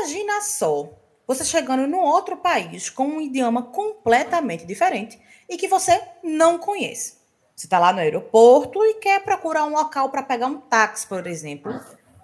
Imagina só, você chegando num outro país com um idioma completamente diferente e que você não conhece. Você está lá no aeroporto e quer procurar um local para pegar um táxi, por exemplo,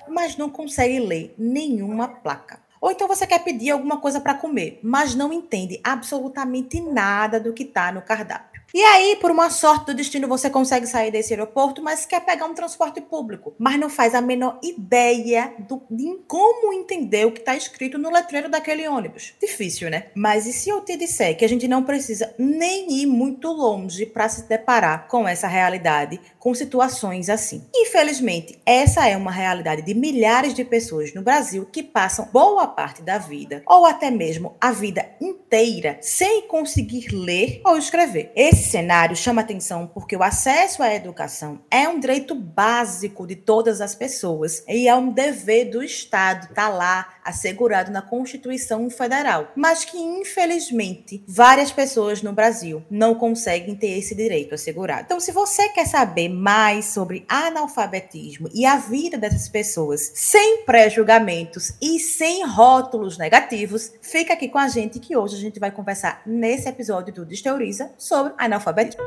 mas não consegue ler nenhuma placa. Ou então você quer pedir alguma coisa para comer, mas não entende absolutamente nada do que está no cardápio. E aí, por uma sorte do destino, você consegue sair desse aeroporto, mas quer pegar um transporte público, mas não faz a menor ideia do, de como entender o que está escrito no letreiro daquele ônibus. Difícil, né? Mas e se eu te disser que a gente não precisa nem ir muito longe para se deparar com essa realidade, com situações assim? Infelizmente, essa é uma realidade de milhares de pessoas no Brasil que passam boa parte da vida, ou até mesmo a vida inteira, sem conseguir ler ou escrever. Esse cenário chama atenção porque o acesso à educação é um direito básico de todas as pessoas e é um dever do Estado tá lá assegurado na Constituição Federal, mas que infelizmente várias pessoas no Brasil não conseguem ter esse direito assegurado. Então, se você quer saber mais sobre analfabetismo e a vida dessas pessoas sem pré-julgamentos e sem rótulos negativos, fica aqui com a gente que hoje a gente vai conversar nesse episódio do Desteoriza sobre analfabetismo analfabetismo.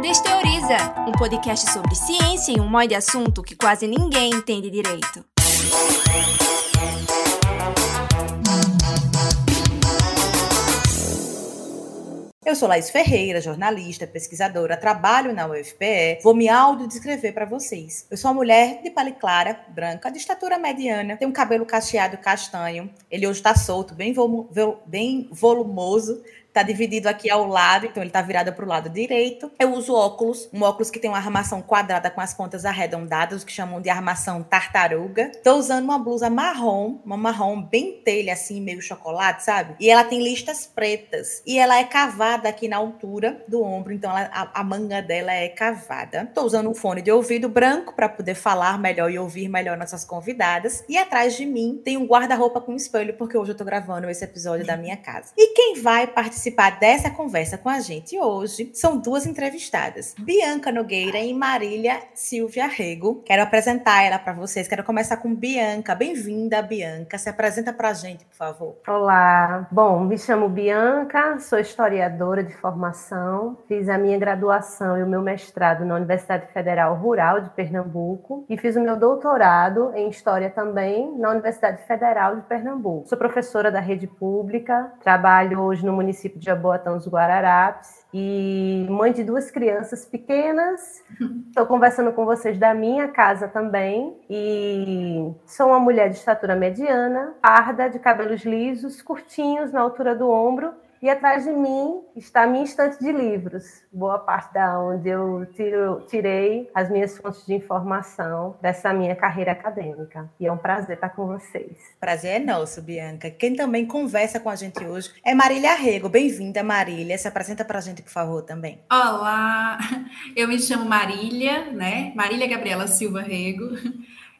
Desteoriza, um podcast sobre ciência e um monte de assunto que quase ninguém entende direito. Eu sou Laís Ferreira, jornalista, pesquisadora, trabalho na UFPE. Vou me audiodescrever para vocês. Eu sou uma mulher de pele clara, branca, de estatura mediana, tenho um cabelo cacheado castanho. Ele hoje está solto, bem volumoso, Tá dividido aqui ao lado, então ele tá virado para o lado direito. Eu uso óculos, um óculos que tem uma armação quadrada com as pontas arredondadas, que chamam de armação tartaruga. Tô usando uma blusa marrom, uma marrom bem telha, assim, meio chocolate, sabe? E ela tem listas pretas. E ela é cavada aqui na altura do ombro, então ela, a, a, manga dela é cavada. Tô usando um fone de ouvido branco para poder falar melhor e ouvir melhor nossas convidadas. E atrás de mim tem um guarda-roupa com espelho, porque hoje eu tô gravando esse episódio da minha casa. E quem vai participar participar dessa conversa com a gente hoje são duas entrevistadas, Bianca Nogueira e Marília Silvia Rego. Quero apresentar ela para vocês. Quero começar com Bianca. Bem-vinda, Bianca. Se apresenta para a gente, por favor. Olá. Bom, me chamo Bianca, sou historiadora de formação. Fiz a minha graduação e o meu mestrado na Universidade Federal Rural de Pernambuco e fiz o meu doutorado em História também na Universidade Federal de Pernambuco. Sou professora da rede pública, trabalho hoje no município município de Jaboatão dos Guararapes. E mãe de duas crianças pequenas. Estou conversando com vocês da minha casa também. E sou uma mulher de estatura mediana, parda, de cabelos lisos, curtinhos na altura do ombro e atrás de mim está a minha estante de livros, boa parte da onde eu tiro, tirei as minhas fontes de informação dessa minha carreira acadêmica. E é um prazer estar com vocês. Prazer é nosso, Bianca. Quem também conversa com a gente hoje é Marília Rego. Bem-vinda, Marília. Se apresenta para a gente, por favor, também. Olá, eu me chamo Marília, né? Marília Gabriela Silva Rego.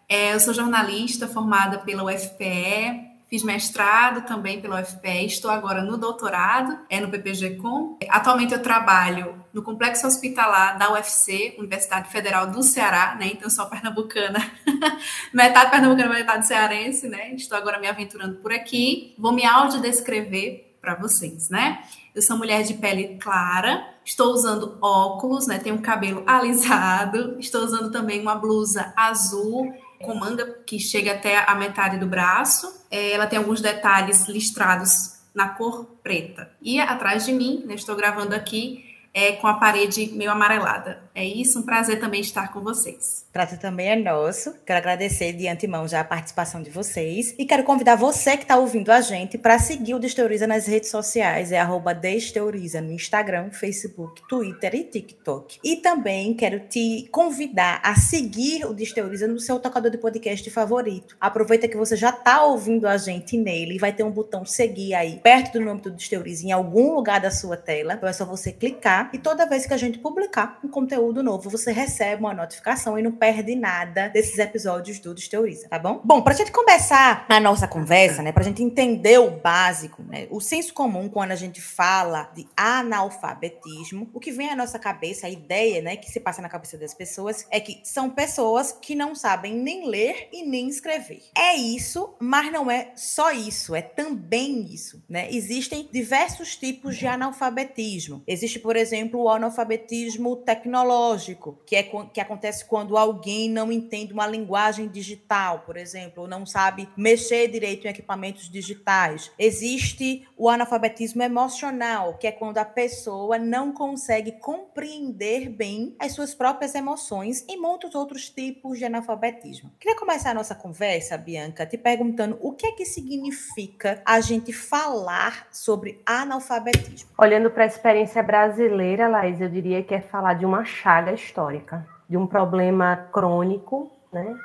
É, eu sou jornalista formada pela UFPE, Fiz mestrado também pela UFPE, estou agora no doutorado, é no PPG-Com. Atualmente eu trabalho no Complexo Hospitalar da UFC, Universidade Federal do Ceará, né? Então sou pernambucana, metade pernambucana, metade cearense, né? Estou agora me aventurando por aqui. Vou me audiodescrever para vocês, né? Eu sou mulher de pele clara, estou usando óculos, né? Tenho um cabelo alisado, estou usando também uma blusa azul com manga que chega até a metade do braço. É, ela tem alguns detalhes listrados na cor preta. E atrás de mim, né, estou gravando aqui, é, com a parede meio amarelada. É isso, um prazer também estar com vocês. Prazer também é nosso. Quero agradecer de antemão já a participação de vocês e quero convidar você que está ouvindo a gente para seguir o Desteoriza nas redes sociais, é arroba Desteoriza no Instagram, Facebook, Twitter e TikTok. E também quero te convidar a seguir o Desteoriza no seu tocador de podcast favorito. Aproveita que você já está ouvindo a gente nele e vai ter um botão seguir aí perto do nome do Desteoriza em algum lugar da sua tela. Então é só você clicar E toda vez que a gente publicar um conteúdo novo, você recebe uma notificação e não perde nada desses episódios do Desteoriza, tá bom? Bom, pra gente começar a nossa conversa, né, pra gente entender o básico, né, o senso comum quando a gente fala de analfabetismo, o que vem à nossa cabeça, a ideia, né, que se passa na cabeça das pessoas é que são pessoas que não sabem nem ler e nem escrever. É isso, mas não é só isso, é também isso, né? Existem diversos tipos de analfabetismo. Existe, por exemplo, o analfabetismo tecnológico, que é que acontece quando alguém não entende uma linguagem digital, por exemplo, ou não sabe mexer direito em equipamentos digitais. Existe o analfabetismo emocional, que é quando a pessoa não consegue compreender bem as suas próprias emoções e muitos outros tipos de analfabetismo. Queria começar a nossa conversa, Bianca, te perguntando o que é que significa a gente falar sobre analfabetismo. Olhando para a experiência brasileira, Laís, eu diria que é falar de uma chaga histórica, de um problema crônico, né?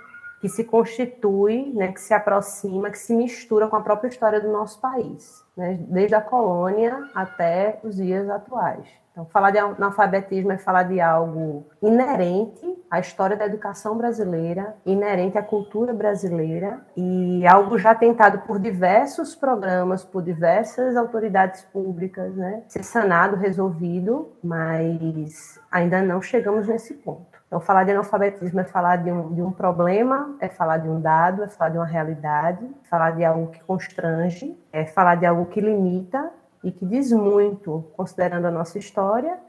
que se constitui, né, que se aproxima, que se mistura com a própria história do nosso país, né, desde a colônia até os dias atuais. Então, falar de analfabetismo é falar de algo inerente à história da educação brasileira, inerente à cultura brasileira e algo já tentado por diversos programas, por diversas autoridades públicas, né? Ser sanado, resolvido, mas ainda não chegamos nesse ponto. Então, falar de analfabetismo é falar de um, de um problema, é falar de um dado, é falar de uma realidade, é falar de algo que constrange, é falar de algo que limita e que diz muito, considerando a nossa história,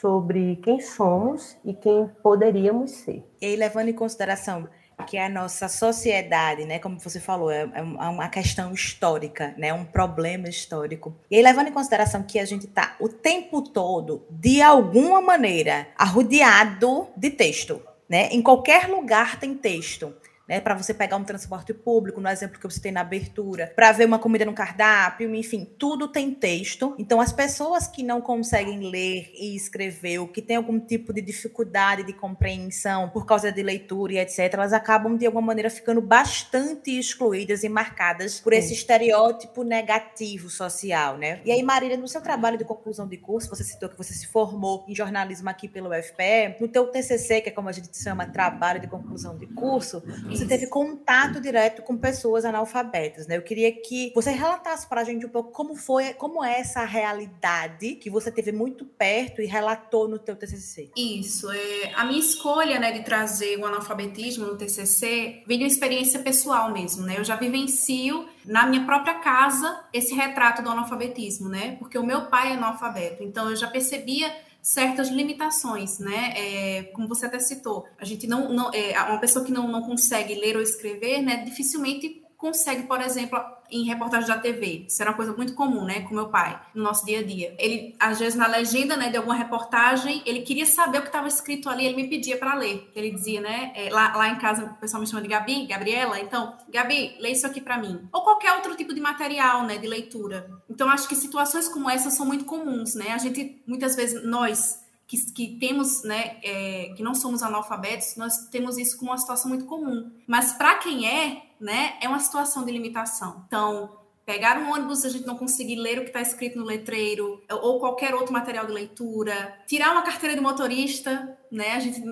sobre quem somos e quem poderíamos ser. E aí, levando em consideração que a nossa sociedade, né, como você falou, é, é, é uma questão histórica, né, um problema histórico. E aí, levando em consideração que a gente está o tempo todo, de alguma maneira, arrodeado de texto, né? Em qualquer lugar tem texto né, para você pegar um transporte público, no exemplo que você tem na abertura, para ver uma comida no cardápio, enfim, tudo tem texto. Então, as pessoas que não conseguem ler e escrever, ou que têm algum tipo de dificuldade de compreensão por causa de leitura e etc., elas acabam, de alguma maneira, ficando bastante excluídas e marcadas por esse estereótipo negativo social, né? E aí, Marília, no seu trabalho de conclusão de curso, você citou que você se formou em jornalismo aqui pelo UFPE, no teu TCC, que é como a gente chama, trabalho de conclusão de curso, você teve contato direto com pessoas analfabetas, né? Eu queria que você relatasse para a gente um pouco como foi, como é essa realidade que você teve muito perto e relatou no teu TCC. Isso, é, a minha escolha, né, de trazer o analfabetismo no TCC vem de uma experiência pessoal mesmo, né? Eu já vivencio na minha própria casa esse retrato do analfabetismo, né? Porque o meu pai é analfabeto, então eu já percebia certas limitações, né? É, como você até citou, a gente não, não é, uma pessoa que não, não consegue ler ou escrever, né? Dificilmente consegue, por exemplo, em reportagem da TV. Isso era uma coisa muito comum, né, com meu pai, no nosso dia a dia. Ele, às vezes, na legenda, né, de alguma reportagem, ele queria saber o que estava escrito ali, ele me pedia para ler. Ele dizia, né, é, lá, lá em casa o pessoal me chama de Gabi, Gabriela, então, Gabi, lê isso aqui para mim. Ou qualquer outro tipo de material, né, de leitura. Então, acho que situações como essa são muito comuns, né? A gente, muitas vezes, nós que, que, temos, né, é, que não somos analfabetos, nós temos isso como uma situação muito comum. Mas para quem é, né, é uma situação de limitação. Então, pegar um ônibus a gente não conseguir ler o que está escrito no letreiro ou qualquer outro material de leitura, tirar uma carteira de motorista, né, a gente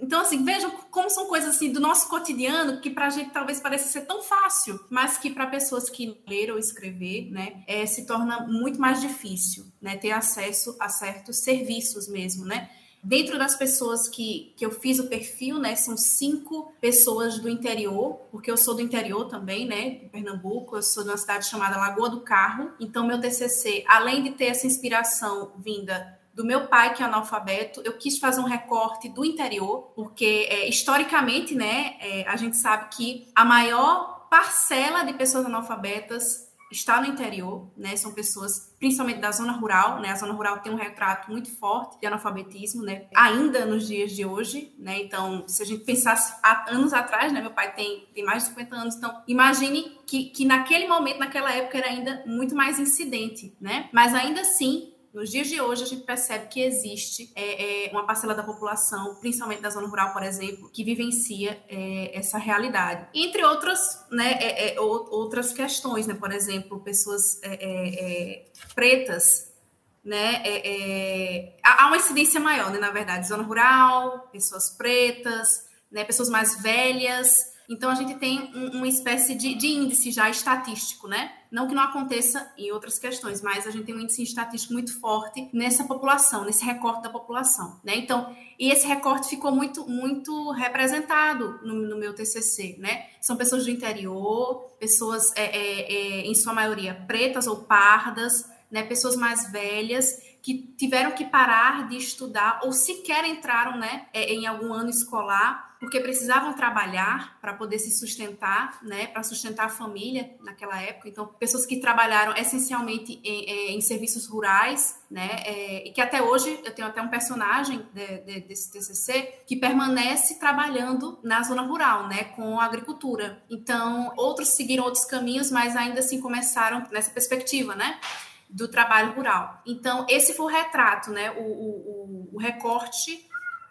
então, assim, vejam como são coisas assim do nosso cotidiano que para a gente talvez pareça ser tão fácil, mas que para pessoas que leram ou escrever, né, é, se torna muito mais difícil, né, ter acesso a certos serviços mesmo, né. Dentro das pessoas que, que eu fiz o perfil, né, são cinco pessoas do interior, porque eu sou do interior também, né, de Pernambuco, eu sou de uma cidade chamada Lagoa do Carro. Então, meu TCC, além de ter essa inspiração vinda do meu pai, que é analfabeto, eu quis fazer um recorte do interior, porque é, historicamente, né, é, a gente sabe que a maior parcela de pessoas analfabetas está no interior, né? São pessoas, principalmente da zona rural, né? A zona rural tem um retrato muito forte de analfabetismo, né? Ainda nos dias de hoje, né? Então, se a gente pensasse há anos atrás, né? Meu pai tem, tem mais de 50 anos, então imagine que, que naquele momento, naquela época, era ainda muito mais incidente, né? Mas ainda assim, nos dias de hoje, a gente percebe que existe é, é, uma parcela da população, principalmente da zona rural, por exemplo, que vivencia é, essa realidade. Entre outras, né, é, é, outras questões, né? por exemplo, pessoas é, pretas né, há uma incidência maior, né, na verdade, zona rural, pessoas pretas, né, pessoas mais velhas, então, a gente tem um, uma espécie de, de, índice já estatístico, né? Não que não aconteça em outras questões, mas a gente tem um índice estatístico muito forte nessa população, nesse recorte da população, né? Então, e esse recorte ficou muito, muito representado no, no meu TCC, né? São pessoas do interior, pessoas, é, é, é, em sua maioria, pretas ou pardas, né? Pessoas mais velhas que tiveram que parar de estudar ou sequer entraram, né, é, em algum ano escolar porque precisavam trabalhar para poder se sustentar, né, para sustentar a família naquela época. Então, pessoas que trabalharam essencialmente em, em serviços rurais, né, é, e que até hoje eu tenho até um personagem de, de, desse TCC que permanece trabalhando na zona rural, né, com a agricultura. Então, outros seguiram outros caminhos, mas ainda assim começaram nessa perspectiva, né, do trabalho rural. Então, esse foi o retrato, né, o, o, o recorte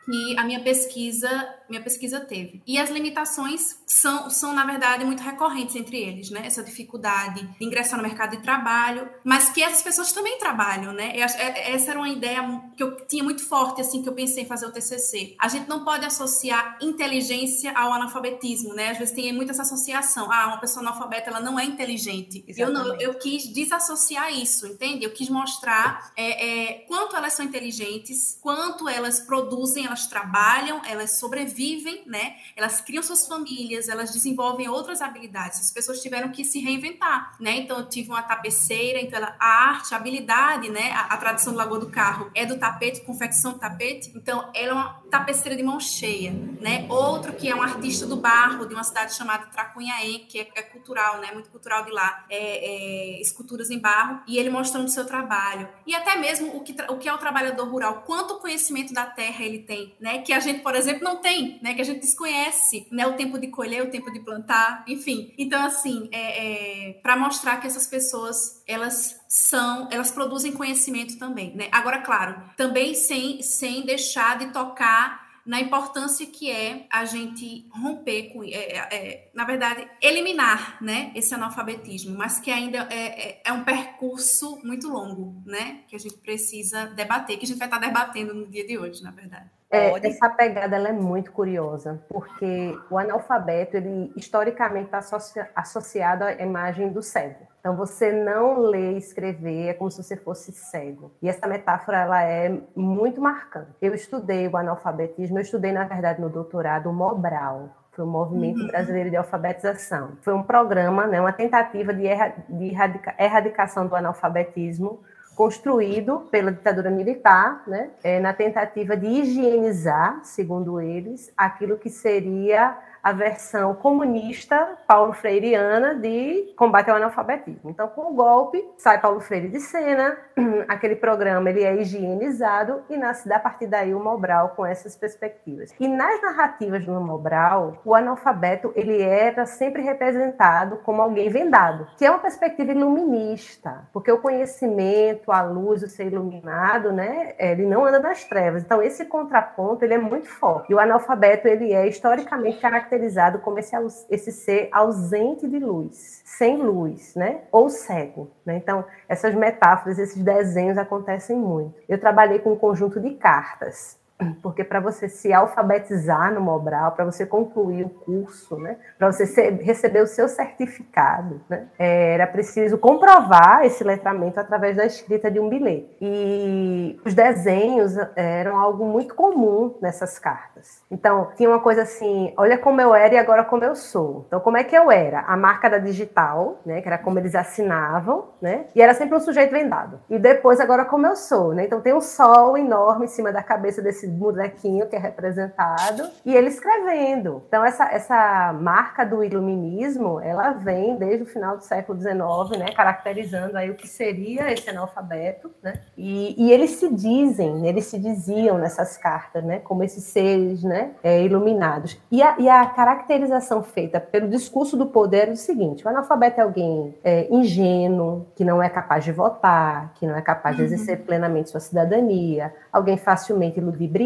que a minha pesquisa, minha pesquisa teve. E as limitações são, são, na verdade, muito recorrentes entre eles, né? Essa dificuldade de ingressar no mercado de trabalho, mas que essas pessoas também trabalham, né? É, essa era uma ideia que eu tinha muito forte, assim, que eu pensei em fazer o TCC. A gente não pode associar inteligência ao analfabetismo, né? Às vezes tem muita essa associação. Ah, uma pessoa analfabeta, ela não é inteligente. Eu, não, eu quis desassociar isso, entende? Eu quis mostrar é, é, quanto elas são inteligentes, quanto elas produzem, elas elas trabalham, elas sobrevivem, né? Elas criam suas famílias, elas desenvolvem outras habilidades. As pessoas tiveram que se reinventar, né? Então, eu tive uma tapeceira, então ela, a arte, a habilidade, né? A, a tradição do Lagoa do Carro é do tapete, confecção do tapete. Então, ela é uma tapeceira de mão cheia, né? Outro que é um artista do barro de uma cidade chamada Tracunhaém, que é, é cultural, né? Muito cultural de lá, é, é, esculturas em barro e ele mostrando o seu trabalho e até mesmo o que o que é o trabalhador rural, quanto conhecimento da terra ele tem, né? Que a gente, por exemplo, não tem, né? Que a gente desconhece, né? O tempo de colher, o tempo de plantar, enfim. Então, assim, é, é para mostrar que essas pessoas elas são, elas produzem conhecimento também, né? Agora, claro, também sem, sem deixar de tocar na importância que é a gente romper com, é, é, é, na verdade, eliminar, né, esse analfabetismo, mas que ainda é, é, é, um percurso muito longo, né, que a gente precisa debater, que a gente vai estar debatendo no dia de hoje, na verdade. É, essa pegada ela é muito curiosa, porque o analfabeto, ele historicamente está associa associado à imagem do cego. Então, você não ler e escrever é como se você fosse cego. E essa metáfora ela é muito marcante. Eu estudei o analfabetismo, eu estudei, na verdade, no doutorado, o Mobral, foi o Movimento uhum. Brasileiro de Alfabetização. Foi um programa, né, uma tentativa de, erra, de erradica, erradicação do analfabetismo construído pela ditadura militar, né, é, na tentativa de higienizar, segundo eles, aquilo que seria a versão comunista Paulo Freireana de combate ao analfabetismo. Então, com o golpe, sai Paulo Freire de cena, aquele programa ele é higienizado e nasce a partir daí o Mobral com essas perspectivas. E nas narrativas do Mobral, o analfabeto ele era sempre representado como alguém vendado, que é uma perspectiva iluminista, porque o conhecimento, a luz, o ser iluminado, né, ele não anda nas trevas. Então, esse contraponto ele é muito forte. E o analfabeto ele é historicamente caracterizado caracterizado como esse, esse ser ausente de luz, sem luz, né? Ou cego. Né? Então, essas metáforas, esses desenhos acontecem muito. Eu trabalhei com um conjunto de cartas porque para você se alfabetizar no Mobral, para você concluir o curso, né, para você ser, receber o seu certificado, né, era preciso comprovar esse letramento através da escrita de um bilhete. E os desenhos eram algo muito comum nessas cartas. Então, tinha uma coisa assim: olha como eu era e agora como eu sou. Então, como é que eu era? A marca da digital, né, que era como eles assinavam, né, e era sempre um sujeito vendado. E depois, agora como eu sou. Né? Então, tem um sol enorme em cima da cabeça desse bonequinho que é representado, e ele escrevendo. Então, essa, essa marca do iluminismo, ela vem desde o final do século XIX, né, caracterizando aí o que seria esse analfabeto, né, e, e eles se dizem, eles se diziam nessas cartas, né, como esses seres, né, é, iluminados. E a, e a caracterização feita pelo discurso do poder é o seguinte, o analfabeto é alguém é, ingênuo, que não é capaz de votar, que não é capaz de uhum. exercer plenamente sua cidadania, alguém facilmente iludido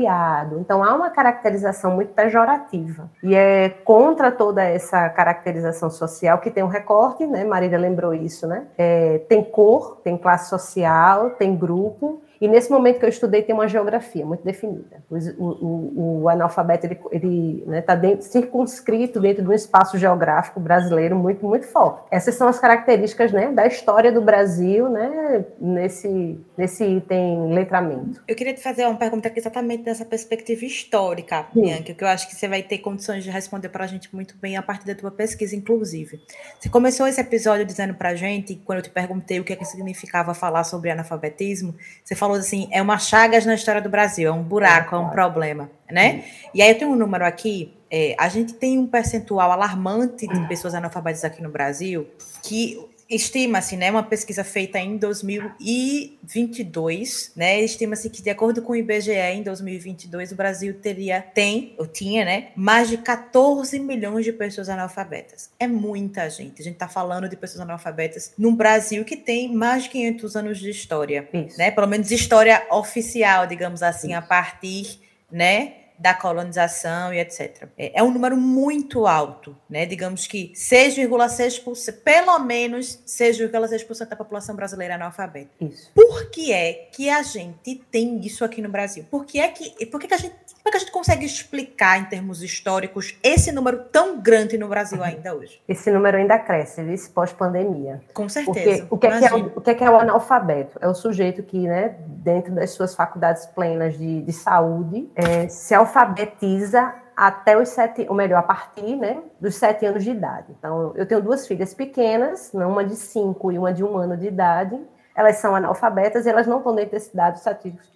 Então, há uma caracterização muito pejorativa. E é contra toda essa caracterização social que tem um recorte, né? Marília lembrou isso, né? É, tem cor, tem classe social, tem grupo, e nesse momento que eu estudei, tem uma geografia muito definida. O, o, o analfabeto ele está né, tá circunscrito dentro de um espaço geográfico brasileiro muito, muito forte. Essas são as características né, da história do Brasil né, nesse, nesse item letramento. Eu queria te fazer uma pergunta exatamente nessa perspectiva histórica, Bianca, que eu acho que você vai ter condições de responder para a gente muito bem a partir da tua pesquisa, inclusive. Você começou esse episódio dizendo para a gente, quando eu te perguntei o que, é que significava falar sobre analfabetismo, você falou falou assim, é uma chagas na história do Brasil, é um buraco, é, um problema, né? E aí eu tenho um número aqui, é, a gente tem um percentual alarmante de pessoas analfabetas aqui no Brasil, que Estima-se, né, uma pesquisa feita em 2022, né, estima-se que de acordo com o IBGE em 2022 o Brasil teria tem, ou tinha, né, mais de 14 milhões de pessoas analfabetas. É muita gente. A gente está falando de pessoas analfabetas num Brasil que tem mais de 500 anos de história, Isso. né? Pelo menos história oficial, digamos assim, Isso. a partir, né, da colonização e etc. É, é um número muito alto, né? Digamos que 6,6%, pelo menos 6,6% da população brasileira é analfabeta. Isso. Por que é que a gente tem isso aqui no Brasil? Por que é que, por que, que a gente como é que a gente consegue explicar, em termos históricos, esse número tão grande no Brasil uhum. ainda hoje? Esse número ainda cresce, viu? pós-pandemia. Com certeza. Porque o que, é que é o, o que, é que é o analfabeto? É o sujeito que, né, dentro das suas faculdades plenas de, de saúde, é, se alfabetiza até os sete, ou melhor, a partir né, dos sete anos de idade. Então, eu tenho duas filhas pequenas, uma de cinco e uma de um ano de idade, elas são analfabetas e elas não estão dentro desse dado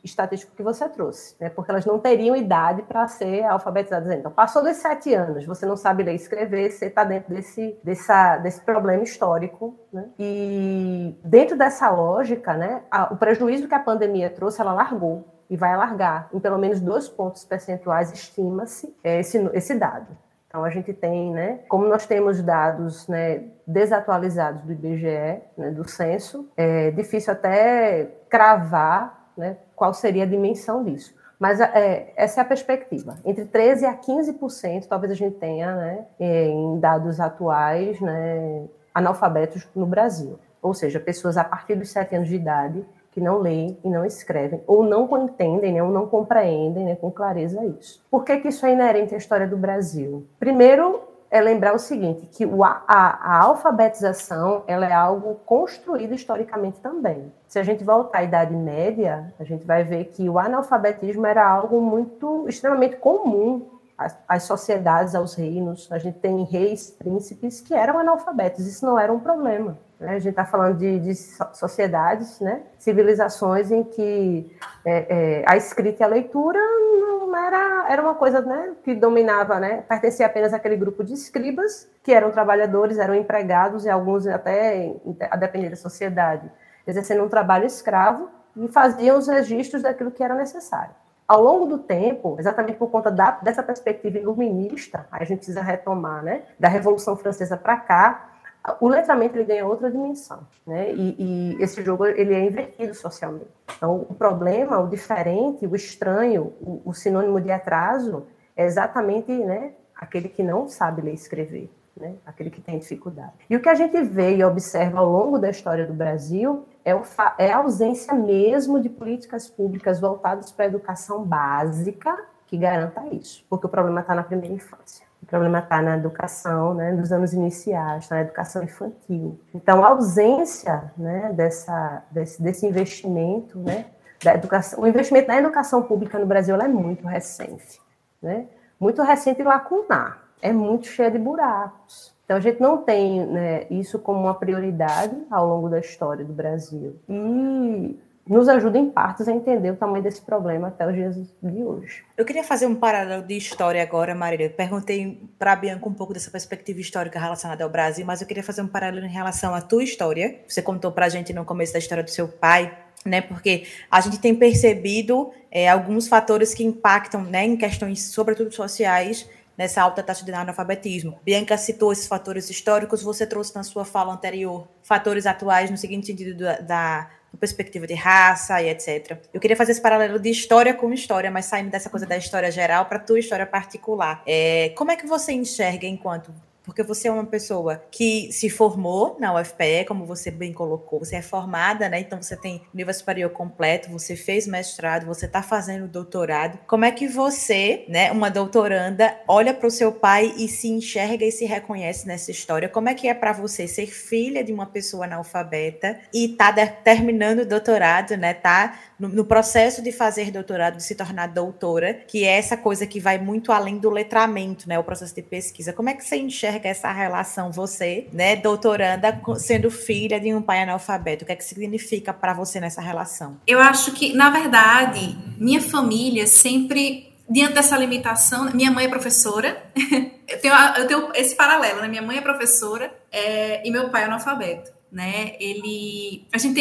estatístico que você trouxe, né? porque elas não teriam idade para ser alfabetizadas. Então, passou dos sete anos, você não sabe ler e escrever, você está dentro desse, dessa, desse problema histórico. Né? E dentro dessa lógica, né, a, o prejuízo que a pandemia trouxe, ela largou e vai alargar em pelo menos dois pontos percentuais, estima-se esse, esse dado. Então, a gente tem, né, como nós temos dados né, desatualizados do IBGE, né, do censo, é difícil até cravar né, qual seria a dimensão disso. Mas é, essa é a perspectiva. Entre 13% a 15%, talvez a gente tenha, né, em dados atuais, né, analfabetos no Brasil. Ou seja, pessoas a partir dos 7 anos de idade que não leem e não escrevem, ou não entendem, né, ou não compreendem né, com clareza isso. Por que, que isso é inerente à história do Brasil? Primeiro, é lembrar o seguinte, que a, a, a, alfabetização ela é algo construído historicamente também. Se a gente voltar à Idade Média, a gente vai ver que o analfabetismo era algo muito extremamente comum às, às sociedades, aos reinos. A gente tem reis, príncipes que eram analfabetos. Isso não era um problema. Né? A gente está falando de, de, sociedades, né? civilizações em que é, é, a escrita e a leitura não era, era uma coisa né, que dominava, né? pertencia apenas àquele grupo de escribas, que eram trabalhadores, eram empregados, e alguns até, a depender da sociedade, exercendo um trabalho escravo, e faziam os registros daquilo que era necessário. Ao longo do tempo, exatamente por conta da, dessa perspectiva iluminista, a gente precisa retomar, né, da Revolução Francesa para cá, o letramento ele ganha outra dimensão, né? E, e, esse jogo ele é invertido socialmente. Então, o problema, o diferente, o estranho, o, o sinônimo de atraso é exatamente, né, aquele que não sabe ler e escrever, né? Aquele que tem dificuldade. E o que a gente vê e observa ao longo da história do Brasil é, o, é a ausência mesmo de políticas públicas voltadas para a educação básica que garanta isso, porque o problema está na primeira infância. O problema está na educação, né, nos anos iniciais, na educação infantil. Então, a ausência né, dessa, desse, desse investimento, né, da educação, o investimento na educação pública no Brasil é muito recente, né, muito recente e lacunar, é muito cheia de buracos. Então, a gente não tem né, isso como uma prioridade ao longo da história do Brasil. E nos ajuda em partes a entender o tamanho desse problema até os dias de hoje. Eu queria fazer um paralelo de história agora, Marília. Perguntei para a Bianca um pouco dessa perspectiva histórica relacionada ao Brasil, mas eu queria fazer um paralelo em relação à tua história. Você contou para a gente no começo da história do seu pai, né? Porque a gente tem percebido é, alguns fatores que impactam, né, em questões, sobretudo sociais, nessa alta taxa de analfabetismo. Bianca citou esses fatores históricos, você trouxe na sua fala anterior fatores atuais no seguinte sentido da, da perspectiva de raça e etc. Eu queria fazer esse paralelo de história com história, mas saindo dessa coisa da história geral para tua história particular. É, como é que você enxerga enquanto porque você é uma pessoa que se formou na UFPE, como você bem colocou, você é formada, né? Então você tem nível superior completo, você fez mestrado, você está fazendo doutorado. Como é que você, né, uma doutoranda, olha para o seu pai e se enxerga e se reconhece nessa história? Como é que é para você ser filha de uma pessoa analfabeta e tá terminando o doutorado, né? Tá no, no, processo de fazer doutorado, de se tornar doutora, que é essa coisa que vai muito além do letramento, né? O processo de pesquisa. Como é que você enxerga essa relação, você, né, doutoranda, sendo filha de um pai analfabeto? O que é que significa para você nessa relação? Eu acho que, na verdade, minha família sempre diante dessa limitação, minha mãe é professora, eu, tenho, eu tenho esse paralelo, né? Minha mãe é professora é, e meu pai é analfabeto né? Ele, a gente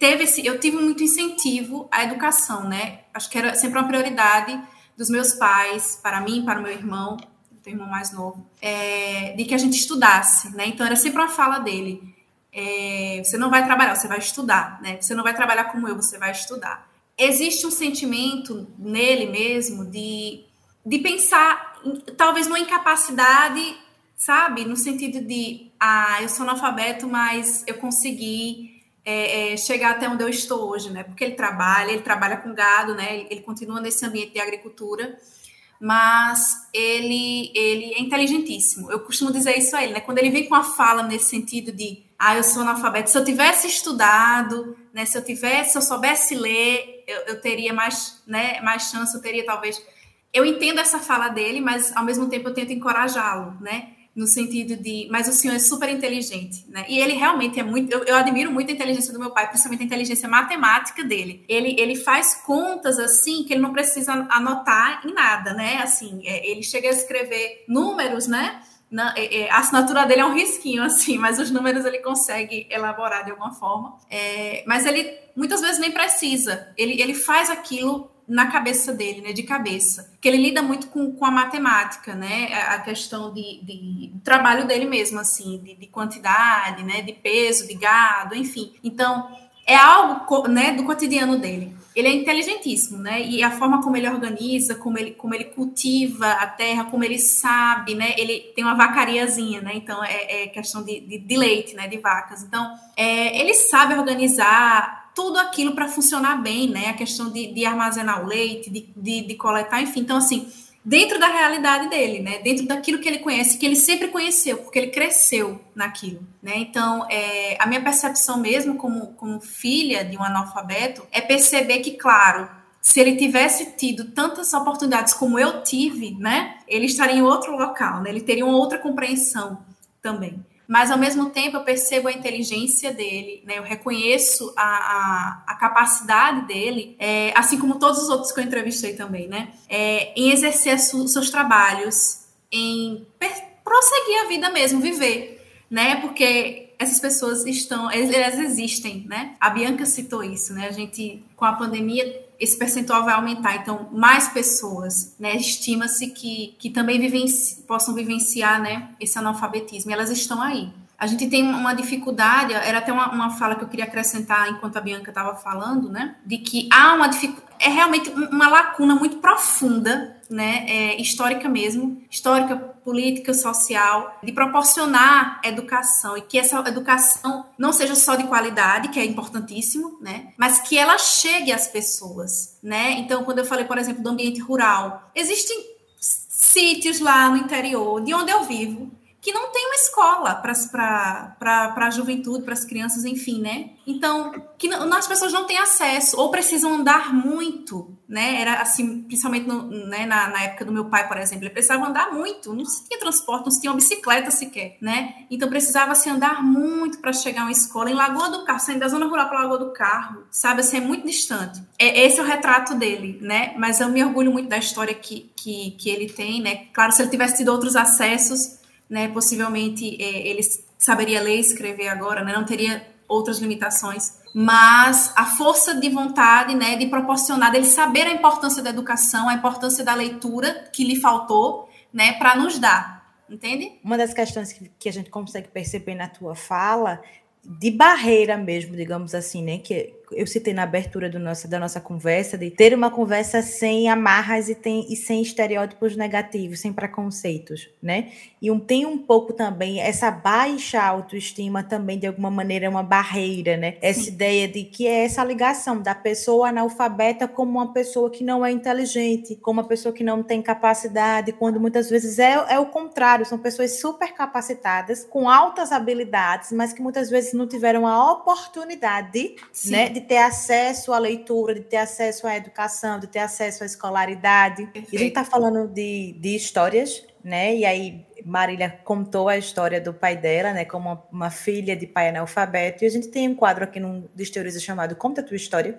teve esse, eu tive muito incentivo à educação, né? Acho que era sempre uma prioridade dos meus pais, para mim, para o meu irmão, tenho irmão mais novo, é, de que a gente estudasse, né? Então era sempre uma fala dele. É, você não vai trabalhar, você vai estudar, né? Você não vai trabalhar como eu, você vai estudar. Existe um sentimento nele mesmo de, de pensar, talvez, numa incapacidade sabe? No sentido de, ah, eu sou analfabeto, mas eu consegui é, é, chegar até onde eu estou hoje, né? Porque ele trabalha, ele trabalha com gado, né? Ele, ele, continua nesse ambiente de agricultura, mas ele, ele é inteligentíssimo. Eu costumo dizer isso a ele, né? Quando ele vem com a fala nesse sentido de, ah, eu sou analfabeto, se eu tivesse estudado, né? Se eu tivesse, se eu soubesse ler, eu, eu teria mais, né? Mais chance, eu teria talvez. Eu entendo essa fala dele, mas ao mesmo tempo eu tento encorajá-lo, né? No sentido de, mas o senhor é super inteligente, né? E ele realmente é muito, eu, eu, admiro muito a inteligência do meu pai, principalmente a inteligência matemática dele. Ele, ele faz contas assim que ele não precisa anotar em nada, né? Assim, é, ele chega a escrever números, né? Na, é, é, a assinatura dele é um risquinho, assim, mas os números ele consegue elaborar de alguma forma. É, mas ele muitas vezes nem precisa. Ele, ele faz aquilo na cabeça dele, né, de cabeça, que ele lida muito com, com a matemática, né, a questão de, de trabalho dele mesmo, assim, de, de, quantidade, né, de peso, de gado, enfim. Então, é algo, né, do cotidiano dele. Ele é inteligentíssimo, né, e a forma como ele organiza, como ele, como ele cultiva a terra, como ele sabe, né, ele tem uma vacariazinha, né, então é, é questão de, de, de, leite, né, de vacas. Então, é, ele sabe organizar tudo aquilo para funcionar bem, né? A questão de, de armazenar o leite, de, de, de, coletar, enfim. Então, assim, dentro da realidade dele, né? Dentro daquilo que ele conhece, que ele sempre conheceu, porque ele cresceu naquilo, né? Então, é, a minha percepção mesmo como, como filha de um analfabeto é perceber que, claro, se ele tivesse tido tantas oportunidades como eu tive, né? Ele estaria em outro local, né? Ele teria uma outra compreensão também mas ao mesmo tempo eu percebo a inteligência dele, né? Eu reconheço a, a, a capacidade dele, é, assim como todos os outros que eu entrevistei também, né? É, em exercer os seus trabalhos, em prosseguir a vida mesmo, viver, né? Porque essas pessoas estão, elas existem, né? A Bianca citou isso, né? A gente, com a pandemia, esse percentual vai aumentar. Então, mais pessoas, né? Estima-se que, que também vivenci, possam vivenciar, né? Esse analfabetismo. E elas estão aí. A gente tem uma dificuldade, era até uma, uma fala que eu queria acrescentar enquanto a Bianca estava falando, né? De que há uma dificuldade, é realmente uma lacuna muito profunda, né? É, histórica mesmo, histórica, política, social, de proporcionar educação e que essa educação não seja só de qualidade, que é importantíssimo, né? Mas que ela chegue às pessoas, né? Então, quando eu falei, por exemplo, do ambiente rural, existem sítios lá no interior, de onde eu vivo, que não tem uma escola para a juventude, para as crianças, enfim, né? Então, que as pessoas não têm acesso ou precisam andar muito, né? Era assim, principalmente no, né, na, na, época do meu pai, por exemplo, ele precisava andar muito, não se tinha transporte, não se tinha uma bicicleta sequer, né? Então precisava se andar muito para chegar a uma escola em Lagoa do Carro, saindo da zona rural para Lagoa do Carro, sabe? Assim, é muito distante. É, esse é o retrato dele, né? Mas eu me orgulho muito da história que, que, que ele tem, né? Claro, se ele tivesse tido outros acessos né? Possivelmente é, ele saberia ler e escrever agora, né? Não teria outras limitações, mas a força de vontade, né, de proporcionar, ele saber a importância da educação, a importância da leitura que lhe faltou, né, para nos dar, entende? Uma das questões que, que a gente consegue perceber na tua fala de barreira mesmo, digamos assim, né? Que eu citei na abertura do nosso, da nossa conversa, de ter uma conversa sem amarras e, tem, e sem estereótipos negativos, sem preconceitos, né? E um, tem um pouco também essa baixa autoestima também, de alguma maneira, é uma barreira, né? Essa ideia de que é essa ligação da pessoa analfabeta como uma pessoa que não é inteligente, como uma pessoa que não tem capacidade, quando muitas vezes é, é o contrário, são pessoas super capacitadas, com altas habilidades, mas que muitas vezes não tiveram a oportunidade né, de ter acesso à leitura, de ter acesso à educação, de ter acesso à escolaridade. Perfeito. E a gente está falando de, de histórias, né? E aí Marília contou a história do pai dela, né, como uma, filha de pai analfabeto. E a gente tem um quadro aqui no Desteoriza chamado Conta a Tua História,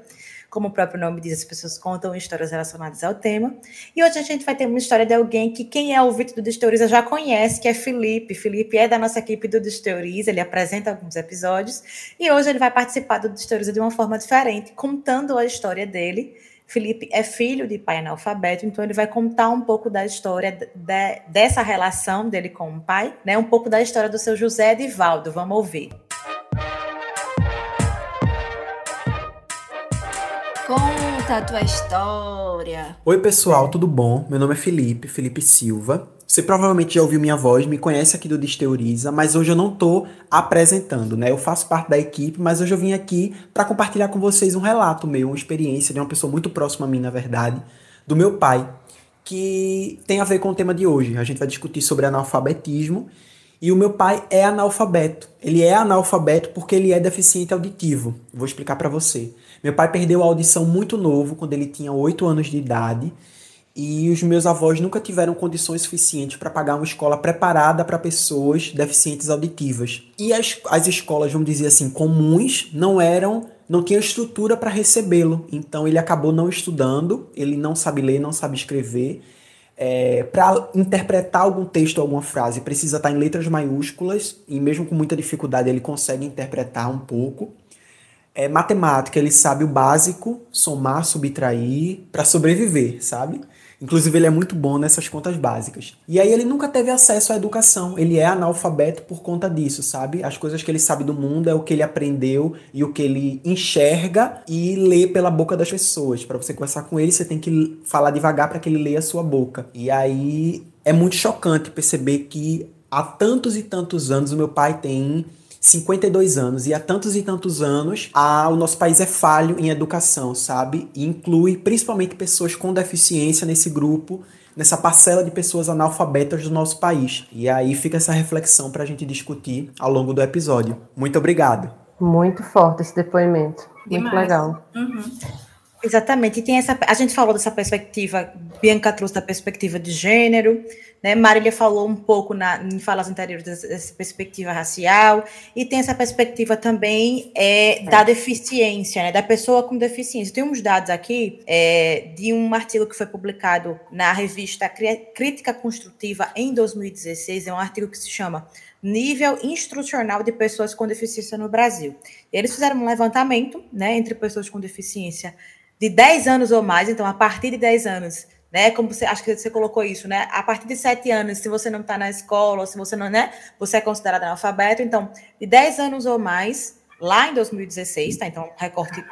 como o próprio nome diz, as pessoas contam histórias relacionadas ao tema. E hoje a gente vai ter uma história de alguém que quem é ouvinte do Desteoriza já conhece, que é Felipe. Felipe é da nossa equipe do Desteoriza, ele apresenta alguns episódios. E hoje ele vai participar do Desteoriza de uma forma diferente, contando a história dele. Felipe é filho de pai analfabeto, então ele vai contar um pouco da história de, dessa relação dele com o pai, né? Um pouco da história do seu José Edivaldo. Vamos ouvir. Conta a tua história. Oi, pessoal, tudo bom? Meu nome é Felipe, Felipe Silva. Você provavelmente já ouviu minha voz, me conhece aqui do Desteoriza, mas hoje eu não tô apresentando, né? Eu faço parte da equipe, mas hoje eu vim aqui para compartilhar com vocês um relato meu, uma experiência de uma pessoa muito próxima a mim, na verdade, do meu pai, que tem a ver com o tema de hoje. A gente vai discutir sobre analfabetismo e o meu pai é analfabeto. Ele é analfabeto porque ele é deficiente auditivo. Vou explicar para você. Meu pai perdeu a audição muito novo, quando ele tinha 8 anos de idade, e os meus avós nunca tiveram condições suficientes para pagar uma escola preparada para pessoas deficientes auditivas. E as, as escolas, vamos dizer assim, comuns, não eram, não tinham estrutura para recebê-lo. Então ele acabou não estudando, ele não sabe ler, não sabe escrever. É, para interpretar algum texto, alguma frase, precisa estar em letras maiúsculas, e mesmo com muita dificuldade ele consegue interpretar um pouco é, matemática, ele sabe o básico, somar, subtrair, para sobreviver, sabe? Inclusive, ele é muito bom nessas contas básicas. E aí, ele nunca teve acesso à educação. Ele é analfabeto por conta disso, sabe? As coisas que ele sabe do mundo é o que ele aprendeu e o que ele enxerga e lê pela boca das pessoas. Para você conversar com ele, você tem que falar devagar para que ele leia a sua boca. E aí, é muito chocante perceber que há tantos e tantos anos o meu pai tem 52 anos e há tantos e tantos anos a, o nosso país é falho em educação, sabe? E inclui principalmente pessoas com deficiência nesse grupo, nessa parcela de pessoas analfabetas do nosso país. E aí fica essa reflexão para a gente discutir ao longo do episódio. Muito obrigado. Muito forte esse depoimento. Muito Demais. legal. Uhum. Exatamente, e tem essa. A gente falou dessa perspectiva, Bianca trouxe da perspectiva de gênero, né? Marília falou um pouco na, em falas anteriores dessa perspectiva racial, e tem essa perspectiva também é, é. da deficiência, né? Da pessoa com deficiência. Tem uns dados aqui é, de um artigo que foi publicado na revista Crítica Construtiva em 2016, é um artigo que se chama nível instrucional de pessoas com deficiência no Brasil. Eles fizeram um levantamento né, entre pessoas com deficiência de 10 anos ou mais, então a partir de 10 anos, né? Como você acho que você colocou isso, né? A partir de 7 anos, se você não está na escola, se você não, né? Você é considerado analfabeto, então, de 10 anos ou mais, lá em 2016, tá? Então, recorte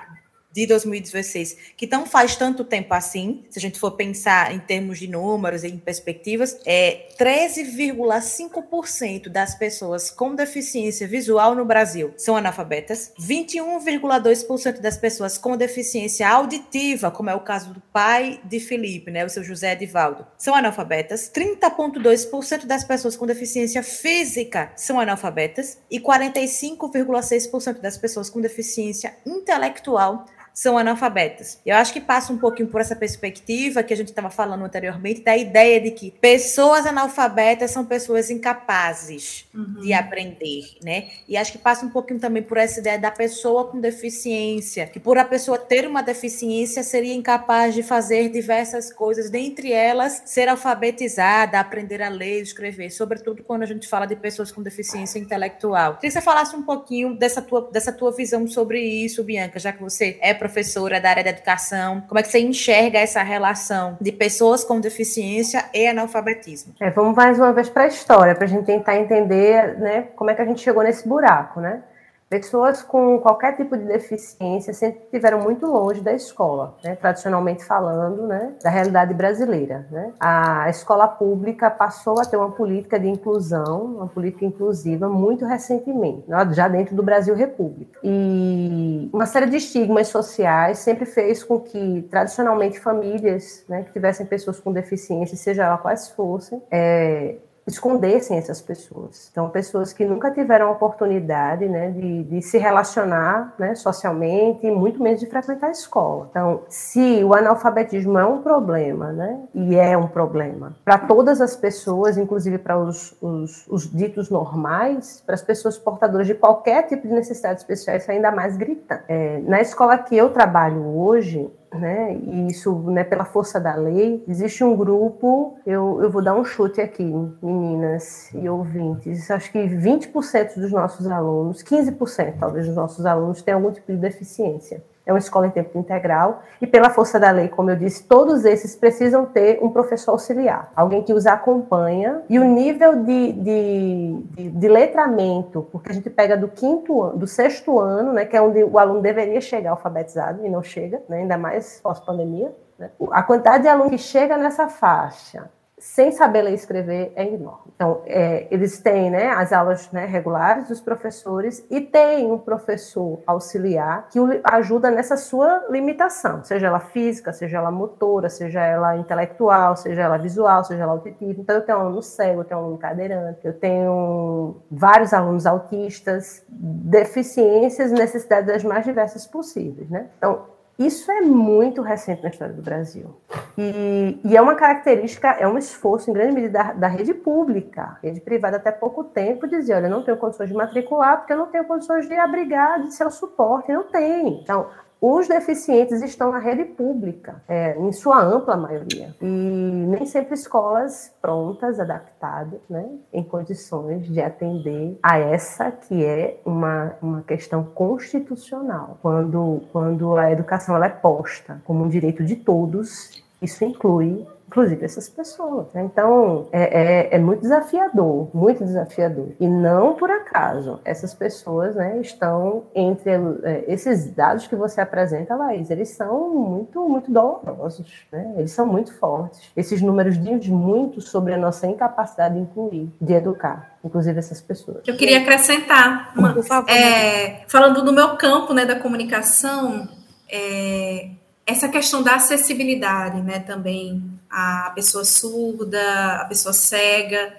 de 2016, que não faz tanto tempo assim, se a gente for pensar em termos de números e em perspectivas, é 13,5% das pessoas com deficiência visual no Brasil são analfabetas, 21,2% das pessoas com deficiência auditiva, como é o caso do pai de Felipe, né, o seu José Edivaldo, são analfabetas, 30,2% das pessoas com deficiência física são analfabetas e 45,6% das pessoas com deficiência intelectual são analfabetas. Eu acho que passa um pouquinho por essa perspectiva que a gente estava falando anteriormente, da ideia de que pessoas analfabetas são pessoas incapazes uhum. de aprender, né? E acho que passa um pouquinho também por essa ideia da pessoa com deficiência, que por a pessoa ter uma deficiência seria incapaz de fazer diversas coisas, dentre elas ser alfabetizada, aprender a ler escrever, sobretudo quando a gente fala de pessoas com deficiência intelectual. Queria que você falasse um pouquinho dessa tua, dessa tua visão sobre isso, Bianca, já que você é professora da área da educação, como é que você enxerga essa relação de pessoas com deficiência e analfabetismo? É, vamos mais uma vez para a história, para a gente tentar entender né, como é que a gente chegou nesse buraco, né? Pessoas com qualquer tipo de deficiência sempre estiveram muito longe da escola, né, tradicionalmente falando, né, da realidade brasileira. Né. A escola pública passou a ter uma política de inclusão, uma política inclusiva muito recentemente, né, já dentro do Brasil República. E uma série de estigmas sociais sempre fez com que, tradicionalmente, famílias né, que tivessem pessoas com deficiência, seja ela quais fossem, é, escondessem essas pessoas. Então, pessoas que nunca tiveram a oportunidade né, de, de se relacionar né, socialmente e muito menos de frequentar a escola. Então, se o analfabetismo é um problema, né, e é um problema para todas as pessoas, inclusive para os, os, os, ditos normais, para as pessoas portadoras de qualquer tipo de necessidade especial, isso é ainda mais gritante. É, na escola que eu trabalho hoje, né? E isso, né, pela força da lei, existe um grupo, eu, eu vou dar um chute aqui, meninas e ouvintes, acho que 20% dos nossos alunos, 15% talvez dos nossos alunos têm algum tipo de deficiência é uma escola em tempo integral, e pela força da lei, como eu disse, todos esses precisam ter um professor auxiliar, alguém que os acompanha, e o nível de, de, de, de letramento, porque a gente pega do quinto ano, do sexto ano, né, que é onde o aluno deveria chegar alfabetizado, e não chega, né, ainda mais pós-pandemia, né, a quantidade de alunos que chega nessa faixa sem saber ler e escrever é enorme. Então, é, eles têm né, as aulas né, regulares dos professores e tem um professor auxiliar que o ajuda nessa sua limitação, seja ela física, seja ela motora, seja ela intelectual, seja ela visual, seja ela auditiva. Então, eu tenho um aluno cego, eu tenho um aluno cadeirante, eu tenho vários alunos autistas, deficiências necessidades das mais diversas possíveis. Né? Então, isso é muito recente na história do Brasil. E, e, é uma característica, é um esforço em grande medida da, da, rede pública. Rede privada, até pouco tempo, dizia: olha, não tenho condições de matricular porque eu não tenho condições de abrigar, de ser o suporte. Não tem. Então, os deficientes estão na rede pública, é, em sua ampla maioria. E nem sempre escolas prontas, adaptadas, né, em condições de atender a essa que é uma, uma questão constitucional. Quando, quando a educação ela é posta como um direito de todos, isso inclui inclusive essas pessoas. Né? Então, é, é, é, muito desafiador, muito desafiador. E não por acaso, essas pessoas né, estão entre é, esses dados que você apresenta, Laís, eles são muito, muito dolorosos, né? eles são muito fortes. Esses números dizem muito sobre a nossa incapacidade de incluir, de educar inclusive essas pessoas. Eu queria acrescentar, uma, Por favor, é, falando do meu campo né, da comunicação, é, essa questão da acessibilidade, né, também a pessoa surda, a pessoa cega,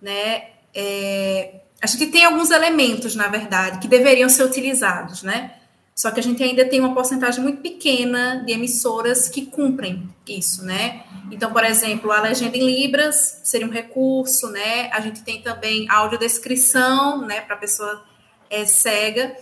né, é, a gente tem alguns elementos, na verdade, que deveriam ser utilizados, né, só que a gente ainda tem uma porcentagem muito pequena de emissoras que cumprem isso, né, então, por exemplo, a legenda em libras seria um recurso, né, a gente tem também audiodescrição, né, para pessoa é, cega,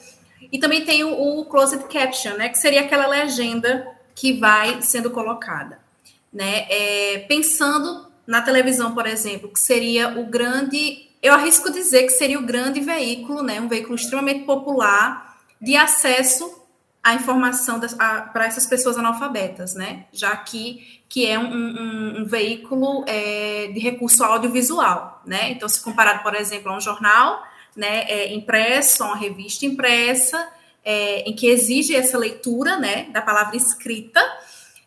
e também tem o, o closed caption, né, que seria aquela legenda que vai sendo colocada. Né? É, pensando na televisão, por exemplo, que seria o grande, eu arrisco dizer que seria o grande veículo, né? um veículo extremamente popular de acesso à informação para essas pessoas analfabetas, né? já que, que é um, um, um veículo é, de recurso audiovisual. Né? Então, se comparado, por exemplo, a um jornal né, é, impresso, uma revista impressa, é, em que exige essa leitura né, da palavra escrita,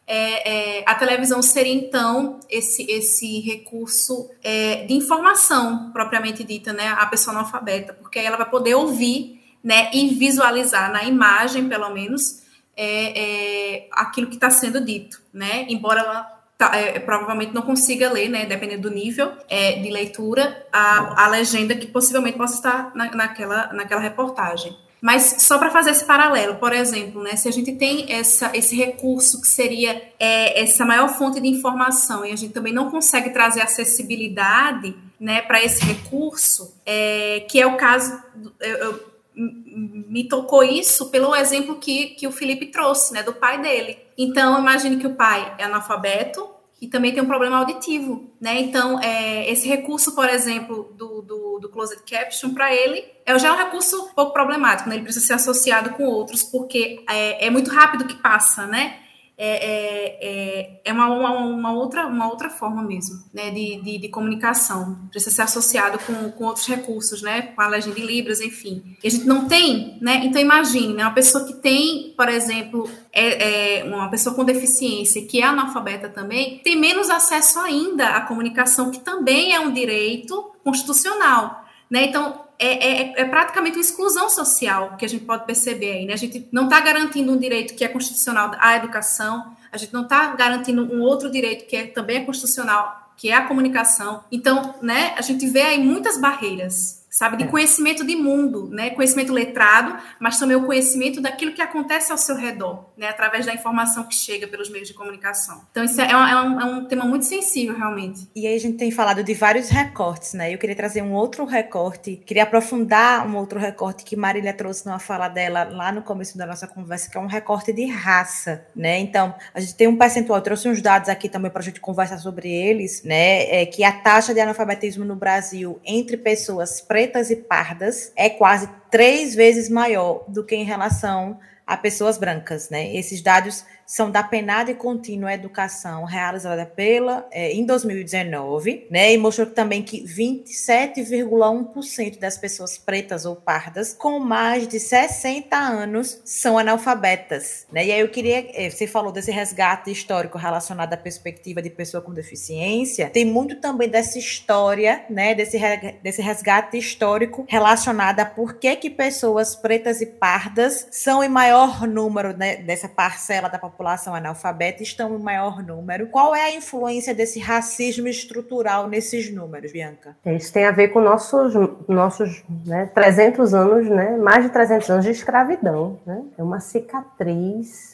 é, é, a televisão seria então esse, esse recurso é, de informação propriamente dita, né, a pessoa analfabeta, porque aí ela vai poder ouvir né, e visualizar na imagem, pelo menos, é, é, aquilo que está sendo dito, né, embora ela tá, é, provavelmente não consiga ler, né, dependendo do nível de leitura, a, a legenda que possivelmente possa estar na, naquela, naquela reportagem. Mas só para fazer esse paralelo, por exemplo, né, se a gente tem essa, esse recurso que seria é, essa maior fonte de informação e a gente também não consegue trazer acessibilidade né, para esse recurso, é, que é o caso, eu, eu, me tocou isso pelo exemplo que, que o Felipe trouxe, né, do pai dele. Então, imagine que o pai é analfabeto, e também tem um problema auditivo, né? Então, é, esse recurso, por exemplo, do, do, do closed caption, para ele, é já um recurso pouco problemático, né? Ele precisa ser associado com outros, porque é, é muito rápido que passa, né? É, é, é, é uma, uma, uma, outra, uma outra forma mesmo né, de, de, de, comunicação. Precisa ser associado com, com outros recursos, né, com a legenda de Libras, enfim. E a gente não tem, né? Então imagine, né, uma pessoa que tem, por exemplo, é, é, uma pessoa com deficiência, que é analfabeta também, tem menos acesso ainda à comunicação, que também é um direito constitucional. Né? Então, é, é, é, praticamente uma exclusão social que a gente pode perceber aí. Né? A gente não está garantindo um direito que é constitucional à educação, a gente não está garantindo um outro direito que é, também é constitucional, que é a comunicação. Então, né, a gente vê aí muitas barreiras sabe? De é. conhecimento de mundo, né? Conhecimento letrado, mas também o conhecimento daquilo que acontece ao seu redor, né? Através da informação que chega pelos meios de comunicação. Então, isso é, um, é um, é um tema muito sensível, realmente. E aí a gente tem falado de vários recortes, né? Eu queria trazer um outro recorte, queria aprofundar um outro recorte que Marília trouxe numa fala dela lá no começo da nossa conversa, que é um recorte de raça, né? Então, a gente tem um percentual, eu trouxe uns dados aqui também para a gente conversar sobre eles, né? É que a taxa de analfabetismo no Brasil entre pessoas pretas pretas e pardas é quase três vezes maior do que em relação a pessoas brancas, né? Esses dados são da penada e contínua educação realizada pela é, em 2019, né? E mostrou também que 27,1% das pessoas pretas ou pardas com mais de 60 anos são analfabetas, né? E aí eu queria, é, você falou desse resgate histórico relacionado à perspectiva de pessoa com deficiência, tem muito também dessa história, né? Desse, desse resgate histórico relacionado a por que que pessoas pretas e pardas são em maior número né, dessa parcela da população população analfabeta estão em maior número. Qual é a influência desse racismo estrutural nesses números, Bianca? Isso tem a ver com nossos, nossos né, 300 anos, né, mais de 300 anos de escravidão. Né? É uma cicatriz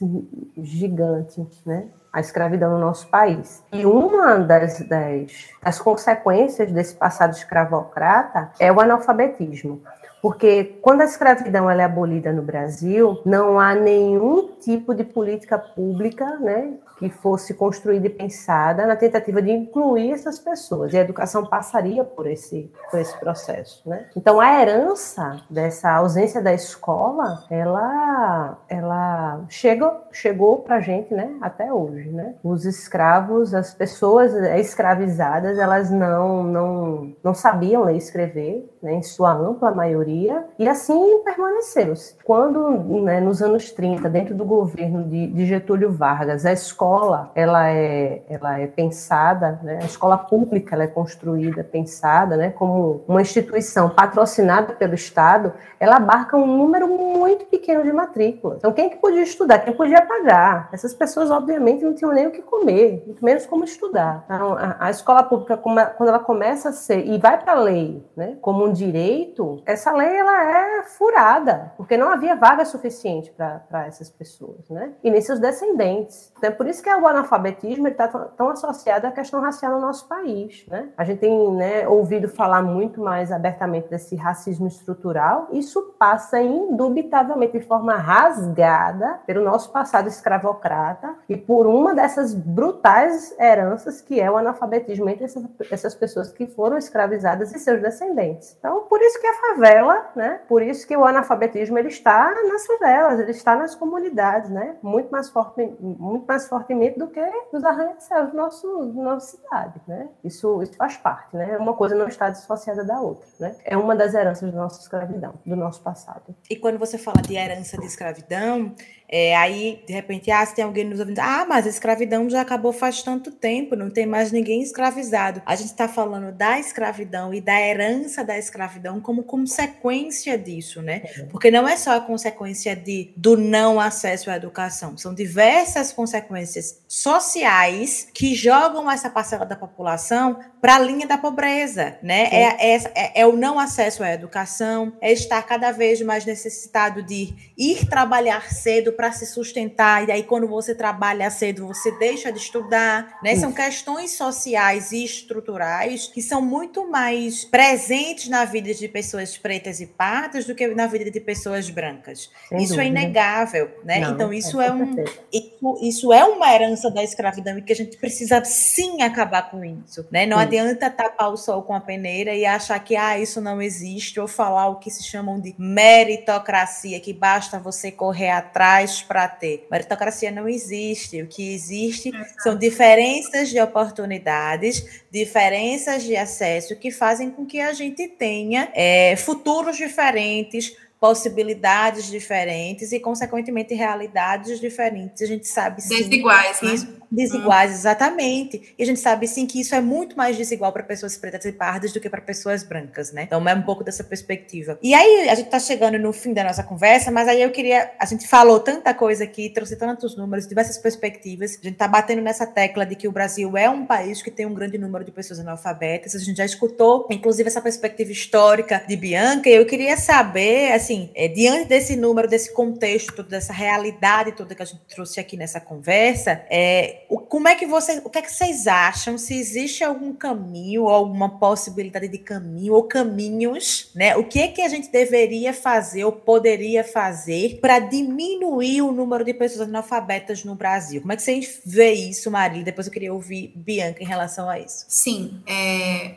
gigante, né? a escravidão no nosso país. E uma das, das, das consequências desse passado escravocrata é o analfabetismo. Porque quando a escravidão é abolida no Brasil, não há nenhum tipo de política pública né, que fosse construída e pensada na tentativa de incluir essas pessoas. E a educação passaria por esse, por esse processo. Né? Então, a herança dessa ausência da escola, ela, ela chega, chegou para a gente né, até hoje. Né? Os escravos, as pessoas escravizadas, elas não, não, não sabiam ler e escrever, né, em sua ampla maioria, e assim permaneceu-se. Quando, né, nos anos 30, dentro do governo de, de Getúlio Vargas, a escola ela é, ela é pensada, né? a escola pública ela é construída, pensada né? como uma instituição patrocinada pelo Estado, ela abarca um número muito pequeno de matrículas. Então, quem que podia estudar? Quem podia pagar? Essas pessoas, obviamente, não tinham nem o que comer, muito menos como estudar. Então, a, a escola pública, quando ela começa a ser, e vai para a lei né? como um direito, essa lei ela é furada, porque não havia vaga suficiente para essas pessoas, né? e nem seus descendentes. Então, é por isso que o analfabetismo está tão associado à questão racial no nosso país. Né? A gente tem né, ouvido falar muito mais abertamente desse racismo estrutural. Isso passa indubitavelmente de forma rasgada pelo nosso passado escravocrata e por uma dessas brutais heranças que é o analfabetismo entre essas, essas pessoas que foram escravizadas e seus descendentes. Então, por isso que a favela, né? por isso que o analfabetismo ele está nas favelas, ele está nas comunidades, né? muito mais forte, muito mais forte fortemente do que nos arranha-céus da nossa cidade, né? Isso, isso faz parte, né? Uma coisa não está dissociada da outra, né? É uma das heranças da nossa escravidão, do nosso passado. E quando você fala de herança de escravidão, é, aí, de repente, ah, se tem alguém nos ouvindo, ah, mas a escravidão já acabou faz tanto tempo, não tem mais ninguém escravizado. A gente está falando da escravidão e da herança da escravidão como consequência disso, né? É. Porque não é só a consequência de, do não acesso à educação, são diversas consequências sociais que jogam essa parcela da população para a linha da pobreza, né? É, é, é, é, o não acesso à educação, é estar cada vez mais necessitado de ir trabalhar cedo para se sustentar, e aí quando você trabalha cedo, você deixa de estudar, né? São questões sociais e estruturais que são muito mais presentes na vida de pessoas pretas e pardas do que na vida de pessoas brancas. Sem isso é dúvida. inegável, né? Não, então isso é, é, um isso, isso é uma herança da escravidão e que a gente precisa sim acabar com isso, né? Não Sim. adianta tapar o sol com a peneira e achar que ah, isso não existe ou falar o que se chamam de meritocracia, que basta você correr atrás para ter. Meritocracia não existe. O que existe são diferenças de oportunidades, diferenças de acesso que fazem com que a gente tenha é, futuros diferentes, possibilidades diferentes e, consequentemente, realidades diferentes. A gente sabe sim Desiguais, né? isso- desiguais, exatamente. E a gente sabe sim que isso é muito mais desigual para pessoas pretas e pardas do que para pessoas brancas, né? Então é um pouco dessa perspectiva. E aí a gente está chegando no fim da nossa conversa, mas aí eu queria, a gente falou tanta coisa aqui, trouxe tantos números, diversas perspectivas. A gente está batendo nessa tecla de que o Brasil é um país que tem um grande número de pessoas analfabetas. A gente já escutou, inclusive essa perspectiva histórica de Bianca. E eu queria saber, assim, é, diante desse número, desse contexto, todo, dessa realidade toda que a gente trouxe aqui nessa conversa, é, o, como é que vocês, o que é que vocês acham? Se existe algum caminho, alguma possibilidade de caminho ou caminhos, né? O que é que a gente deveria fazer ou poderia fazer para diminuir o número de pessoas analfabetas no Brasil? Como é que vocês vê isso, Marília? Depois eu queria ouvir Bianca em relação a isso. Sim, é,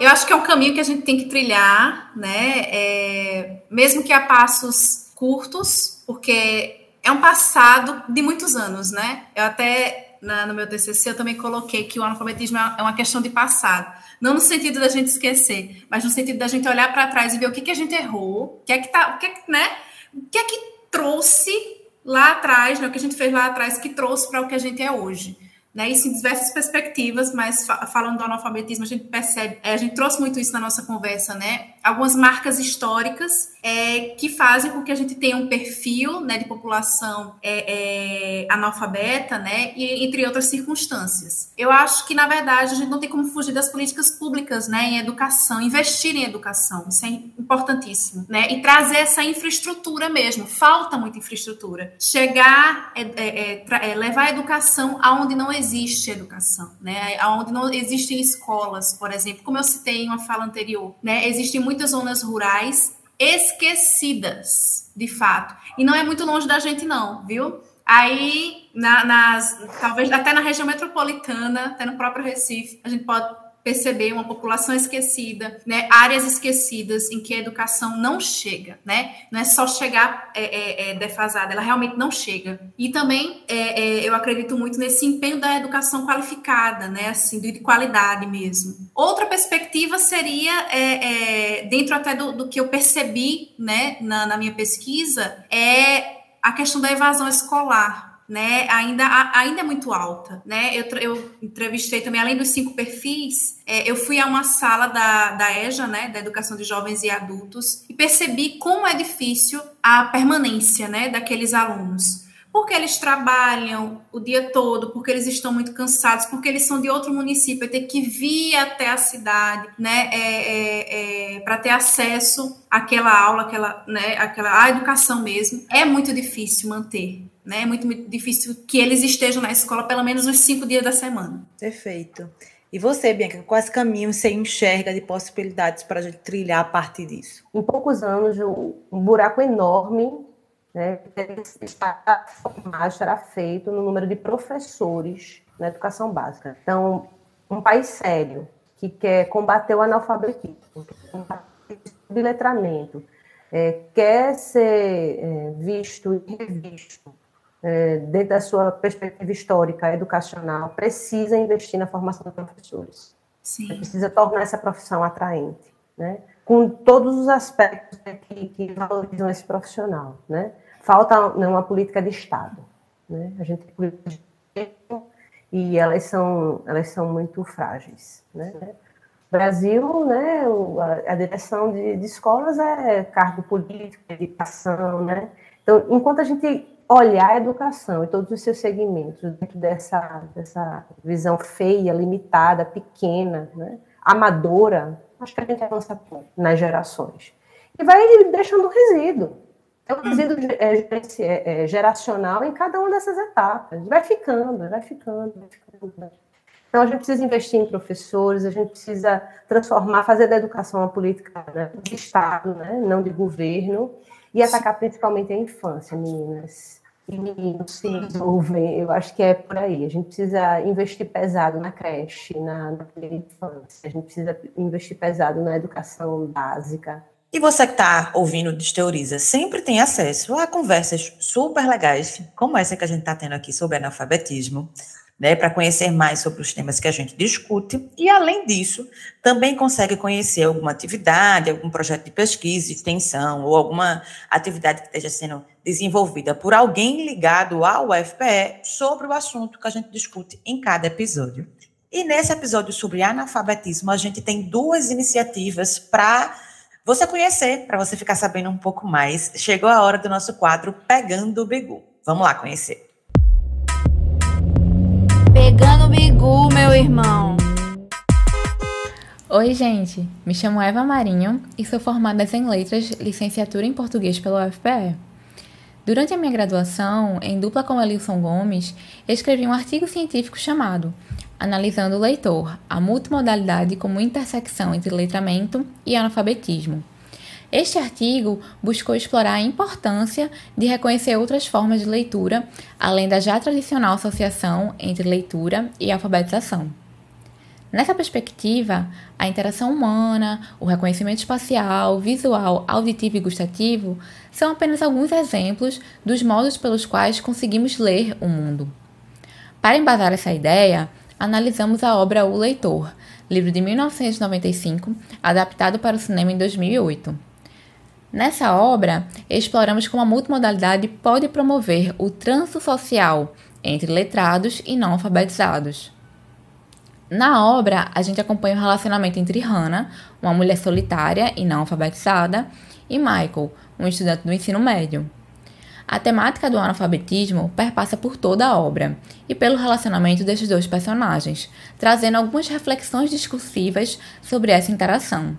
eu acho que é um caminho que a gente tem que trilhar, né? É, mesmo que a passos curtos, porque é um passado de muitos anos, né? Eu até na- no meu TCC eu também coloquei que o analfabetismo é uma questão de passado, não no sentido da gente esquecer, mas no sentido da gente olhar para trás e ver o que, que a gente errou, o que é que tá, o é que, né? O que é que trouxe lá atrás, né? O que a gente fez lá atrás que trouxe para o que a gente é hoje né? Em diversas perspectivas, mas fa falando do analfabetismo, a gente percebe, é, a gente trouxe muito isso na nossa conversa, né? Algumas marcas históricas é, que fazem com que a gente tenha um perfil né, de população é, é, analfabeta, né? E entre outras circunstâncias. Eu acho que, na verdade, a gente não tem como fugir das políticas públicas, né? Em educação, investir em educação, isso é importantíssimo, né? E trazer essa infraestrutura mesmo. Falta muita infraestrutura. Chegar, é, é, é, levar a educação aonde não existe educação, né? Aonde não existem escolas, por exemplo, como eu citei em uma fala anterior, né? Existem muitas zonas rurais esquecidas, de fato. E não é muito longe da gente, não, viu? Aí, na, nas, talvez até na região metropolitana, até no próprio Recife, a gente pode perceber uma população esquecida, né? áreas esquecidas em que a educação não chega, né? Não é só chegar é, é, é, defasada, ela realmente não chega. E também é, é, eu acredito muito nesse empenho da educação qualificada, né? Assim, de qualidade mesmo. Outra perspectiva seria, é, dentro até do, do, que eu percebi, né, na, na minha pesquisa, é a questão da evasão escolar, né, ainda, ainda é muito alta, né, eu, eu entrevistei também, além dos cinco perfis, é, eu fui a uma sala da, da EJA, né, da Educação de Jovens e Adultos, e percebi como é difícil a permanência, né, daqueles alunos, porque eles trabalham o dia todo, porque eles estão muito cansados, porque eles são de outro município, e ter que vir até a cidade, né, é, é, é, para ter acesso àquela aula, àquela, né, àquela, à educação mesmo, é muito difícil manter. Né? É muito, muito difícil que eles estejam na escola pelo menos os cinco dias da semana. Perfeito. E você, Bianca, quais caminhos você enxerga de possibilidades para a gente trilhar a partir disso? Em poucos anos, um buraco enorme né, será feito no número de professores na educação básica. Então, um país sério que quer combater o analfabetismo, o letramento, é, quer ser é, visto e revisto é, dentro da sua perspectiva histórica, educacional, precisa investir na formação de professores. Sim. Precisa tornar essa profissão atraente, né? com todos os aspectos que, que valorizam esse profissional. Né? Falta né, uma política de Estado. Né? A gente tem políticas de Estado e elas são, elas são muito frágeis. Né? Brasil, né, a, direção de, de, escolas é cargo político, educação, né? Então, enquanto a gente olhar a educação e todos os seus segmentos dentro dessa, dessa visão feia, limitada, pequena, né, amadora, acho que a gente avança pouco nas gerações. E vai deixando resíduo. É um resíduo é, é, geracional em cada uma dessas etapas. Vai ficando, vai ficando, vai ficando. Então, a gente precisa investir em professores, a gente precisa transformar, fazer da educação uma política né, de Estado, né, não de governo, e atacar principalmente a infância, meninas meninos se resolvem. Eu acho que é por aí. A gente precisa investir pesado na creche, na, na infância, a gente precisa investir pesado na educação básica. E você que está ouvindo Desteoriza sempre tem acesso a conversas super legais, como essa que a gente está tendo aqui sobre analfabetismo, né, para conhecer mais sobre os temas que a gente discute. E, além disso, também consegue conhecer alguma atividade, algum projeto de pesquisa, extensão, ou alguma atividade que esteja sendo desenvolvida por alguém ligado ao UFPE sobre o assunto que a gente discute em cada episódio. E nesse episódio sobre analfabetismo, a gente tem duas iniciativas para você conhecer, para você ficar sabendo um pouco mais. Chegou a hora do nosso quadro Pegando o Bigu. Vamos lá conhecer. Bigu, meu irmão. Oi, gente. Me chamo Eva Marinho e sou formada em Letras, licenciatura em Português pela UFPE. Durante a minha graduação, em dupla com Elilson Gomes, escrevi um artigo científico chamado Analisando o Leitor, a multimodalidade como intersecção entre letramento e analfabetismo este artigo buscou explorar a importância de reconhecer outras formas de leitura, além da já tradicional associação entre leitura e alfabetização. Nessa perspectiva, a interação humana, o reconhecimento espacial, visual, auditivo e gustativo são apenas alguns exemplos dos modos pelos quais conseguimos ler o mundo. Para embasar essa ideia, analisamos a obra O Leitor, livro de 1995, adaptado para o cinema em 2008. Nessa obra, exploramos como a multimodalidade pode promover o trânsito social entre letrados e não alfabetizados. Na obra, a gente acompanha o relacionamento entre Hannah, uma mulher solitária e não alfabetizada, e Michael, um estudante do ensino médio. A temática do analfabetismo perpassa por toda a obra e pelo relacionamento desses dois personagens, trazendo algumas reflexões discursivas sobre essa interação.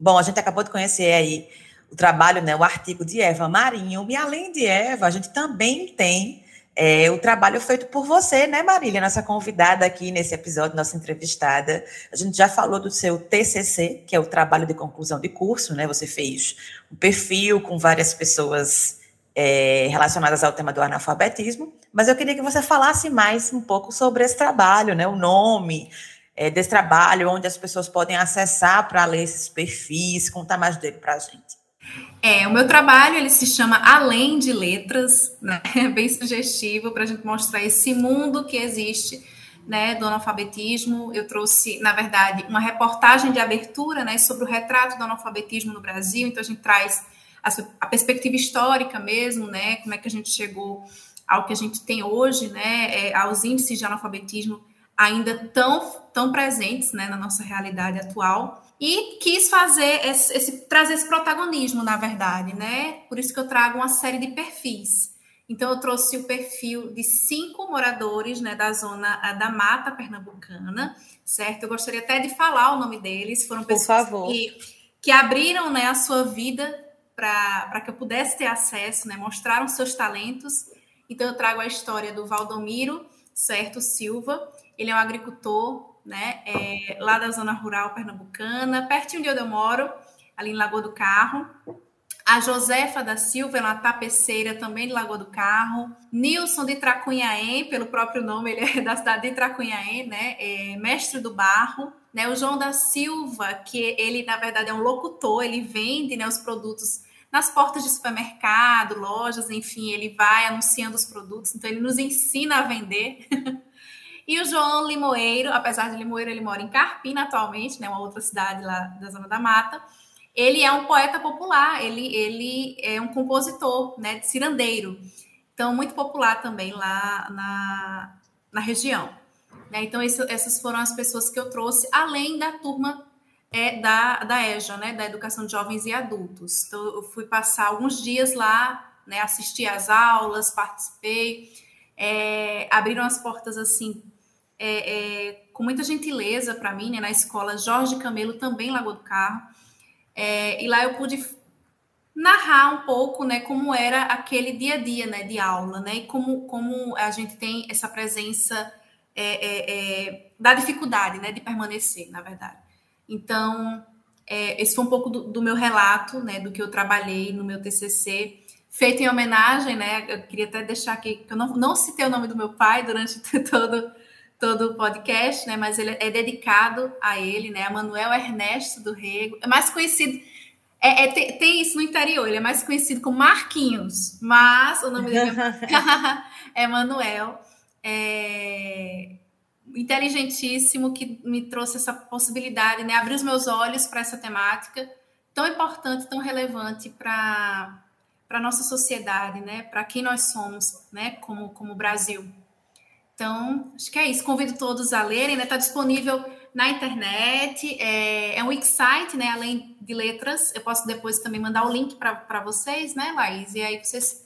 Bom, a gente acabou de conhecer aí o trabalho, né, o artigo de Eva Marinho, e além de Eva, a gente também tem é, o trabalho feito por você, né, Marília, nossa convidada aqui nesse episódio, nossa entrevistada. A gente já falou do seu TCC, que é o trabalho de conclusão de curso, né? Você fez um perfil com várias pessoas é, relacionadas ao tema do analfabetismo, mas eu queria que você falasse mais um pouco sobre esse trabalho, né? O nome é, desse trabalho, onde as pessoas podem acessar para ler esses perfis, contar mais dele para a gente. É, o meu trabalho ele se chama Além de Letras, né? É bem sugestivo para a gente mostrar esse mundo que existe, né, do analfabetismo. Eu trouxe, na verdade, uma reportagem de abertura, né, sobre o retrato do analfabetismo no Brasil. Então a gente traz a, a perspectiva histórica mesmo, né, como é que a gente chegou ao que a gente tem hoje, né, é, aos índices de analfabetismo ainda tão, tão presentes, né, na nossa realidade atual e quis fazer esse, esse, trazer esse protagonismo, na verdade, né? Por isso que eu trago uma série de perfis. Então eu trouxe o perfil de cinco moradores, né, da zona da Mata Pernambucana, certo? Eu gostaria até de falar o nome deles. Foram pessoas que, que abriram, né, a sua vida para que eu pudesse ter acesso, né? Mostraram seus talentos. Então eu trago a história do Valdomiro, certo, Silva. Ele é um agricultor né? É, lá da zona rural pernambucana, pertinho de onde eu moro, ali em Lagoa do Carro. A Josefa da Silva, ela é tapeceira também de Lagoa do Carro. Nilson de Tracunhaém, pelo próprio nome, ele é da cidade de Tracunhaém, né? É mestre do barro. Né? O João da Silva, que ele, na verdade, é um locutor, ele vende né, os produtos nas portas de supermercado, lojas, enfim, ele vai anunciando os produtos, então ele nos ensina a vender. E o João Limoeiro, apesar de Limoeiro, ele mora em Carpina atualmente, né, uma outra cidade lá da Zona da Mata. Ele é um poeta popular, ele, ele é um compositor, né, de cirandeiro. Então, muito popular também lá na, na região. Né? Então, isso, essas foram as pessoas que eu trouxe, além da turma é, da, da EJA, né, da Educação de Jovens e Adultos. Então, eu fui passar alguns dias lá, né, assisti às aulas, participei, é, abriram as portas assim é, é, com muita gentileza para mim, né, na escola Jorge Camelo, também Lagoa do Carro. É, e lá eu pude narrar um pouco, né, como era aquele dia a dia, né, de aula, né, e como, como a gente tem essa presença é, é, é da dificuldade, né, de permanecer, na verdade. Então, esse foi um pouco do, do, meu relato, né, do que eu trabalhei no meu TCC, feito em homenagem, né, eu queria até deixar aqui, que eu não, não citei o nome do meu pai durante todo, todo o podcast, né, mas ele é dedicado a ele, né, a Manuel Ernesto do Rego, é mais conhecido, é, é tem, tem, isso no interior, ele é mais conhecido como Marquinhos, mas o nome dele é, é Manuel, é, inteligentíssimo que me trouxe essa possibilidade, né? Abrir os meus olhos para essa temática tão importante, tão relevante para para nossa sociedade, né? Para quem nós somos, né? Como como Brasil. Então, acho que é isso. Convido todos a lerem, né? Está disponível na internet, é, é um website, né? Além de letras, eu posso depois também mandar o link para vocês, né, Laís? E aí vocês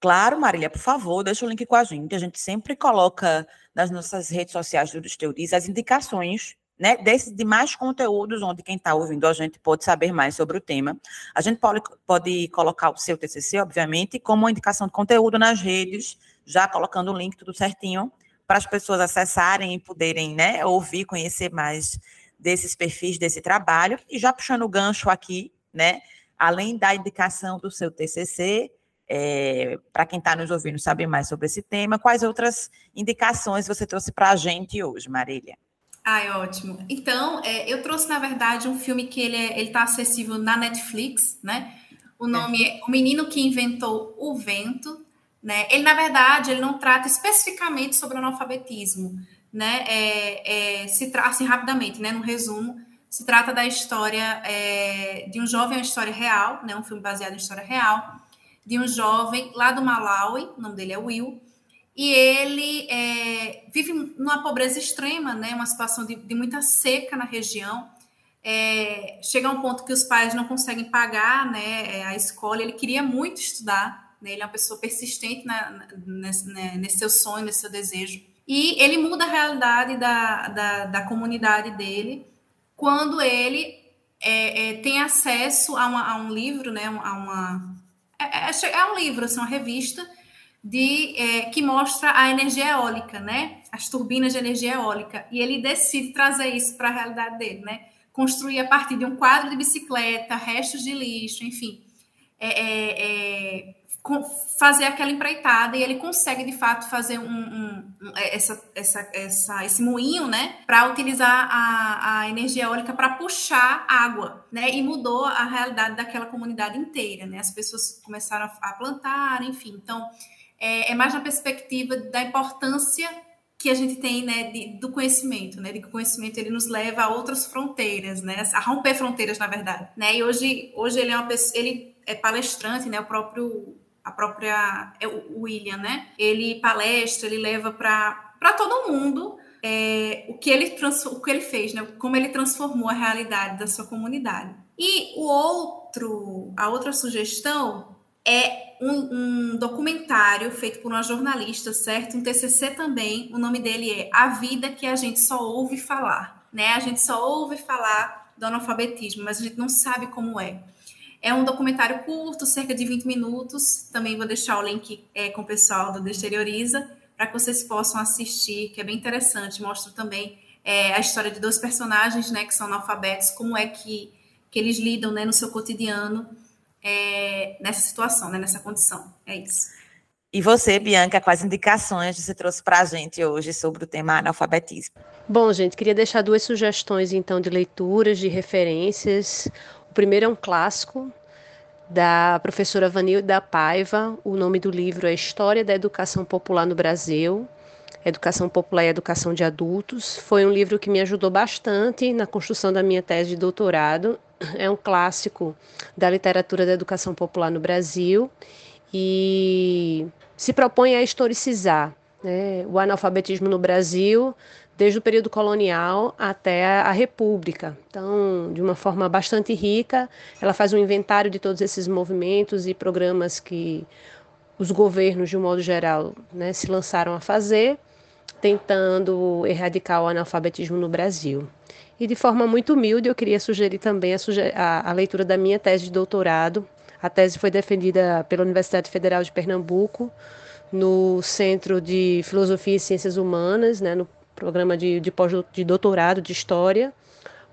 Claro, Marília, por favor, deixa o link com a gente. A gente sempre coloca nas nossas redes sociais do Teorias as indicações né, desses demais conteúdos onde quem está ouvindo a gente pode saber mais sobre o tema. A gente pode, pode colocar o seu TCC, obviamente, como uma indicação de conteúdo nas redes, já colocando o link tudo certinho, para as pessoas acessarem e poderem né, ouvir, conhecer mais desses perfis, desse trabalho. E já puxando o gancho aqui, né, além da indicação do seu TCC, é, para quem está nos ouvindo saber mais sobre esse tema, quais outras indicações você trouxe para a gente hoje, Marília? Ai, ótimo. Então, é, eu trouxe, na verdade, um filme que ele é, está acessível na Netflix, né? O nome é. é O Menino que Inventou o Vento, né? Ele, na verdade, ele não trata especificamente sobre o analfabetismo, né? É, é, se trata, assim, rapidamente, né? No resumo, se trata da história é, de um jovem, uma história real, né? Um filme baseado em história real, de um jovem lá do Malawi, o nome dele é Will, e ele é, vive numa pobreza extrema, né, uma situação de, de muita seca na região. É, chega a um ponto que os pais não conseguem pagar né, a escola. Ele queria muito estudar, né, ele é uma pessoa persistente na, nesse, né, nesse seu sonho, nesse seu desejo. E ele muda a realidade da, da, da comunidade dele quando ele é, é, tem acesso a, uma, a, um livro, né, a uma, é, é, é, um livro, assim, uma revista de é, que mostra a energia eólica, né? As turbinas de energia eólica. E ele decide trazer isso para a realidade dele, né? Construir a partir de um quadro de bicicleta, restos de lixo, enfim. É, é, é fazer aquela empreitada e ele consegue de fato fazer um, um, é, essa, essa, essa, esse moinho, né, para utilizar a, a energia eólica para puxar água, né, e mudou a realidade daquela comunidade inteira, né, as pessoas começaram a, plantar, enfim, então é, é, mais na perspectiva da importância que a gente tem, né, de, do conhecimento, né, de que o conhecimento ele nos leva a outras fronteiras, né, a romper fronteiras, na verdade, né, e hoje, hoje ele é uma pessoa, ele é palestrante, né, o próprio a própria é, William, né? Ele palestra, ele leva para todo mundo é, o que ele o que ele fez, né? Como ele transformou a realidade da sua comunidade. E o outro, a outra sugestão é um, um, documentário feito por uma jornalista, certo? Um TCC também. O nome dele é A Vida que a gente só ouve falar, né? A gente só ouve falar do analfabetismo, mas a gente não sabe como é. É um documentário curto, cerca de 20 minutos. Também vou deixar o link é, com o pessoal do Exterioriza para que vocês possam assistir, que é bem interessante. Mostra também é, a história de dois personagens, né, que são analfabetos, como é que, que eles lidam, né, no seu cotidiano é, nessa situação, né, nessa condição. É isso. E você, Bianca, quais indicações você trouxe para a gente hoje sobre o tema analfabetismo? Bom, gente, queria deixar duas sugestões, então, de leituras, de referências. O primeiro é um clássico da professora Vanilda Paiva. O nome do livro é História da Educação Popular no Brasil. Educação Popular e Educação de Adultos. Foi um livro que me ajudou bastante na construção da minha tese de doutorado. É um clássico da literatura da educação popular no Brasil e se propõe a historicizar né, o analfabetismo no Brasil desde o período colonial até a República. Então, de uma forma bastante rica, ela faz um inventário de todos esses movimentos e programas que os governos, de um modo geral, né, se lançaram a fazer, tentando erradicar o analfabetismo no Brasil. E de forma muito humilde, eu queria sugerir também a, suge a, a leitura da minha tese de doutorado. A tese foi defendida pela Universidade Federal de Pernambuco, no Centro de Filosofia e Ciências Humanas, né, no programa de, de, pós, de doutorado de História.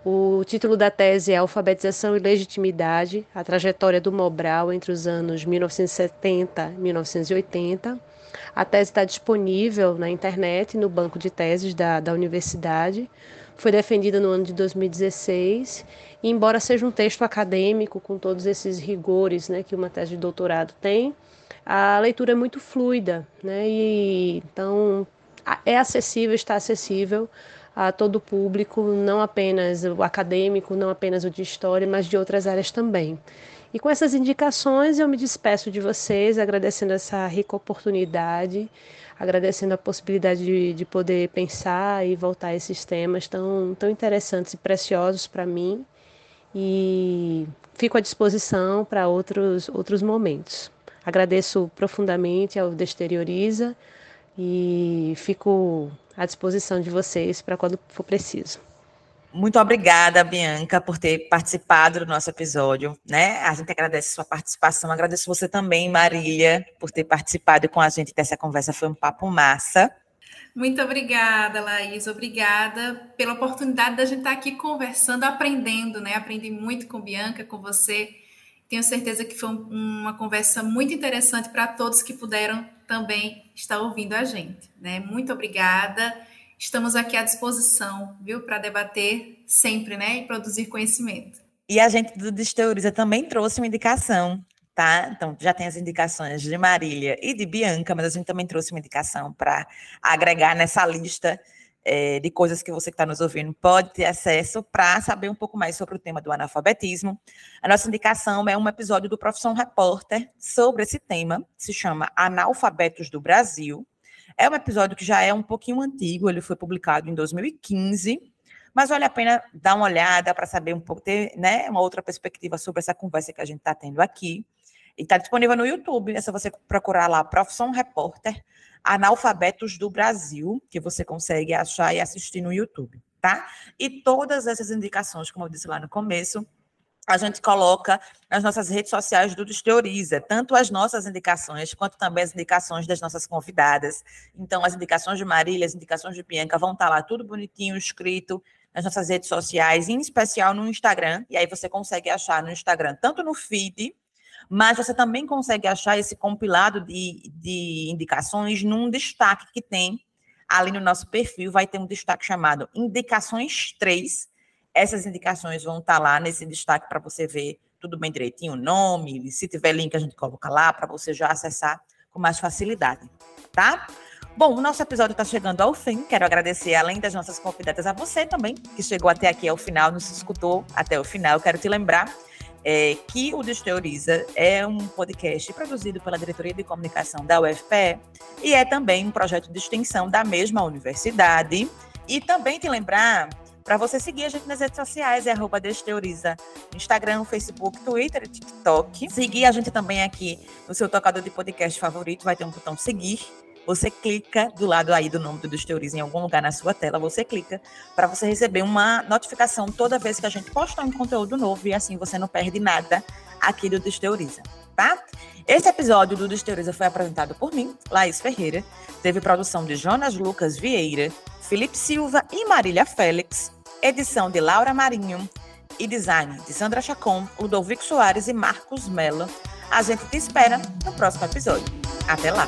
O título da tese é Alfabetização e Legitimidade, a trajetória do Mobral entre os anos 1970 e 1980. A tese está disponível na internet, no banco de teses da, da universidade. Foi defendida no ano de 2016 e, embora seja um texto acadêmico, com todos esses rigores né, que uma tese de doutorado tem, a leitura é muito fluida, né? E, então é acessível, está acessível a todo o público, não apenas o acadêmico, não apenas o de história, mas de outras áreas também. E com essas indicações, eu me despeço de vocês, agradecendo essa rica oportunidade, agradecendo a possibilidade de, de poder pensar e voltar a esses temas tão, tão interessantes e preciosos para mim. E fico à disposição para outros, outros momentos. Agradeço profundamente ao Desterioriza e fico à disposição de vocês para quando for preciso. Muito obrigada, Bianca, por ter participado do nosso episódio, né? A gente agradece a sua participação, agradeço você também, Marília, por ter participado com a gente dessa conversa, foi um papo massa. Muito obrigada, Laís, obrigada pela oportunidade da gente estar aqui conversando, aprendendo, né? Aprendi muito com Bianca, com você, tenho certeza que foi uma conversa muito interessante para todos que puderam também estar ouvindo a gente. Né? Muito obrigada. Estamos aqui à disposição, viu, para debater sempre, né, e produzir conhecimento. E a gente do Desteoriza também trouxe uma indicação, tá? Então já tem as indicações de Marília e de Bianca, mas a gente também trouxe uma indicação para agregar nessa lista é, de coisas que você que está nos ouvindo pode ter acesso para saber um pouco mais sobre o tema do analfabetismo. A nossa indicação é um episódio do Profissão Repórter sobre esse tema, se chama Analfabetos do Brasil. É um episódio que já é um pouquinho antigo, ele foi publicado em 2015, mas vale a pena dar uma olhada para saber um pouco, ter né, uma outra perspectiva sobre essa conversa que a gente está tendo aqui. E está disponível no YouTube, é só você procurar lá Profissão Repórter analfabetos do Brasil, que você consegue achar e assistir no YouTube, tá? E todas essas indicações, como eu disse lá no começo, a gente coloca nas nossas redes sociais do Desteoriza, tanto as nossas indicações, quanto também as indicações das nossas convidadas. Então, as indicações de Marília, as indicações de Bianca vão estar lá tudo bonitinho, escrito nas nossas redes sociais, em especial no Instagram. E aí você consegue achar no Instagram, tanto no feed, mas você também consegue achar esse compilado de, de indicações num destaque que tem ali no nosso perfil, vai ter um destaque chamado Indicações 3. Essas indicações vão estar lá nesse destaque para você ver tudo bem direitinho, o nome, se tiver link a gente coloca lá para você já acessar com mais facilidade, tá? Bom, o nosso episódio está chegando ao fim. Quero agradecer, além das nossas convidadas, a você também, que chegou até aqui ao final, nos escutou até o final. Quero te lembrar é, que o Desteoriza é um podcast produzido pela Diretoria de Comunicação da UFPE e é também um projeto de extensão da mesma universidade. E também te lembrar para você seguir a gente nas redes sociais, é arroba Desteoriza, Instagram, Facebook, Twitter TikTok. Seguir a gente também aqui no seu tocador de podcast favorito, vai ter um botão seguir você clica do lado aí do nome do Desteoriza em algum lugar na sua tela, você clica para você receber uma notificação toda vez que a gente posta um conteúdo novo e assim você não perde nada aqui do Desteoriza, tá? Esse episódio do Desteoriza foi apresentado por mim, Laís Ferreira, teve produção de Jonas Lucas Vieira, Felipe Silva e Marília Félix, edição de Laura Marinho e design de Sandra Chacon, Ludovico Soares e Marcos Mello. A gente te espera no próximo episódio. Até lá!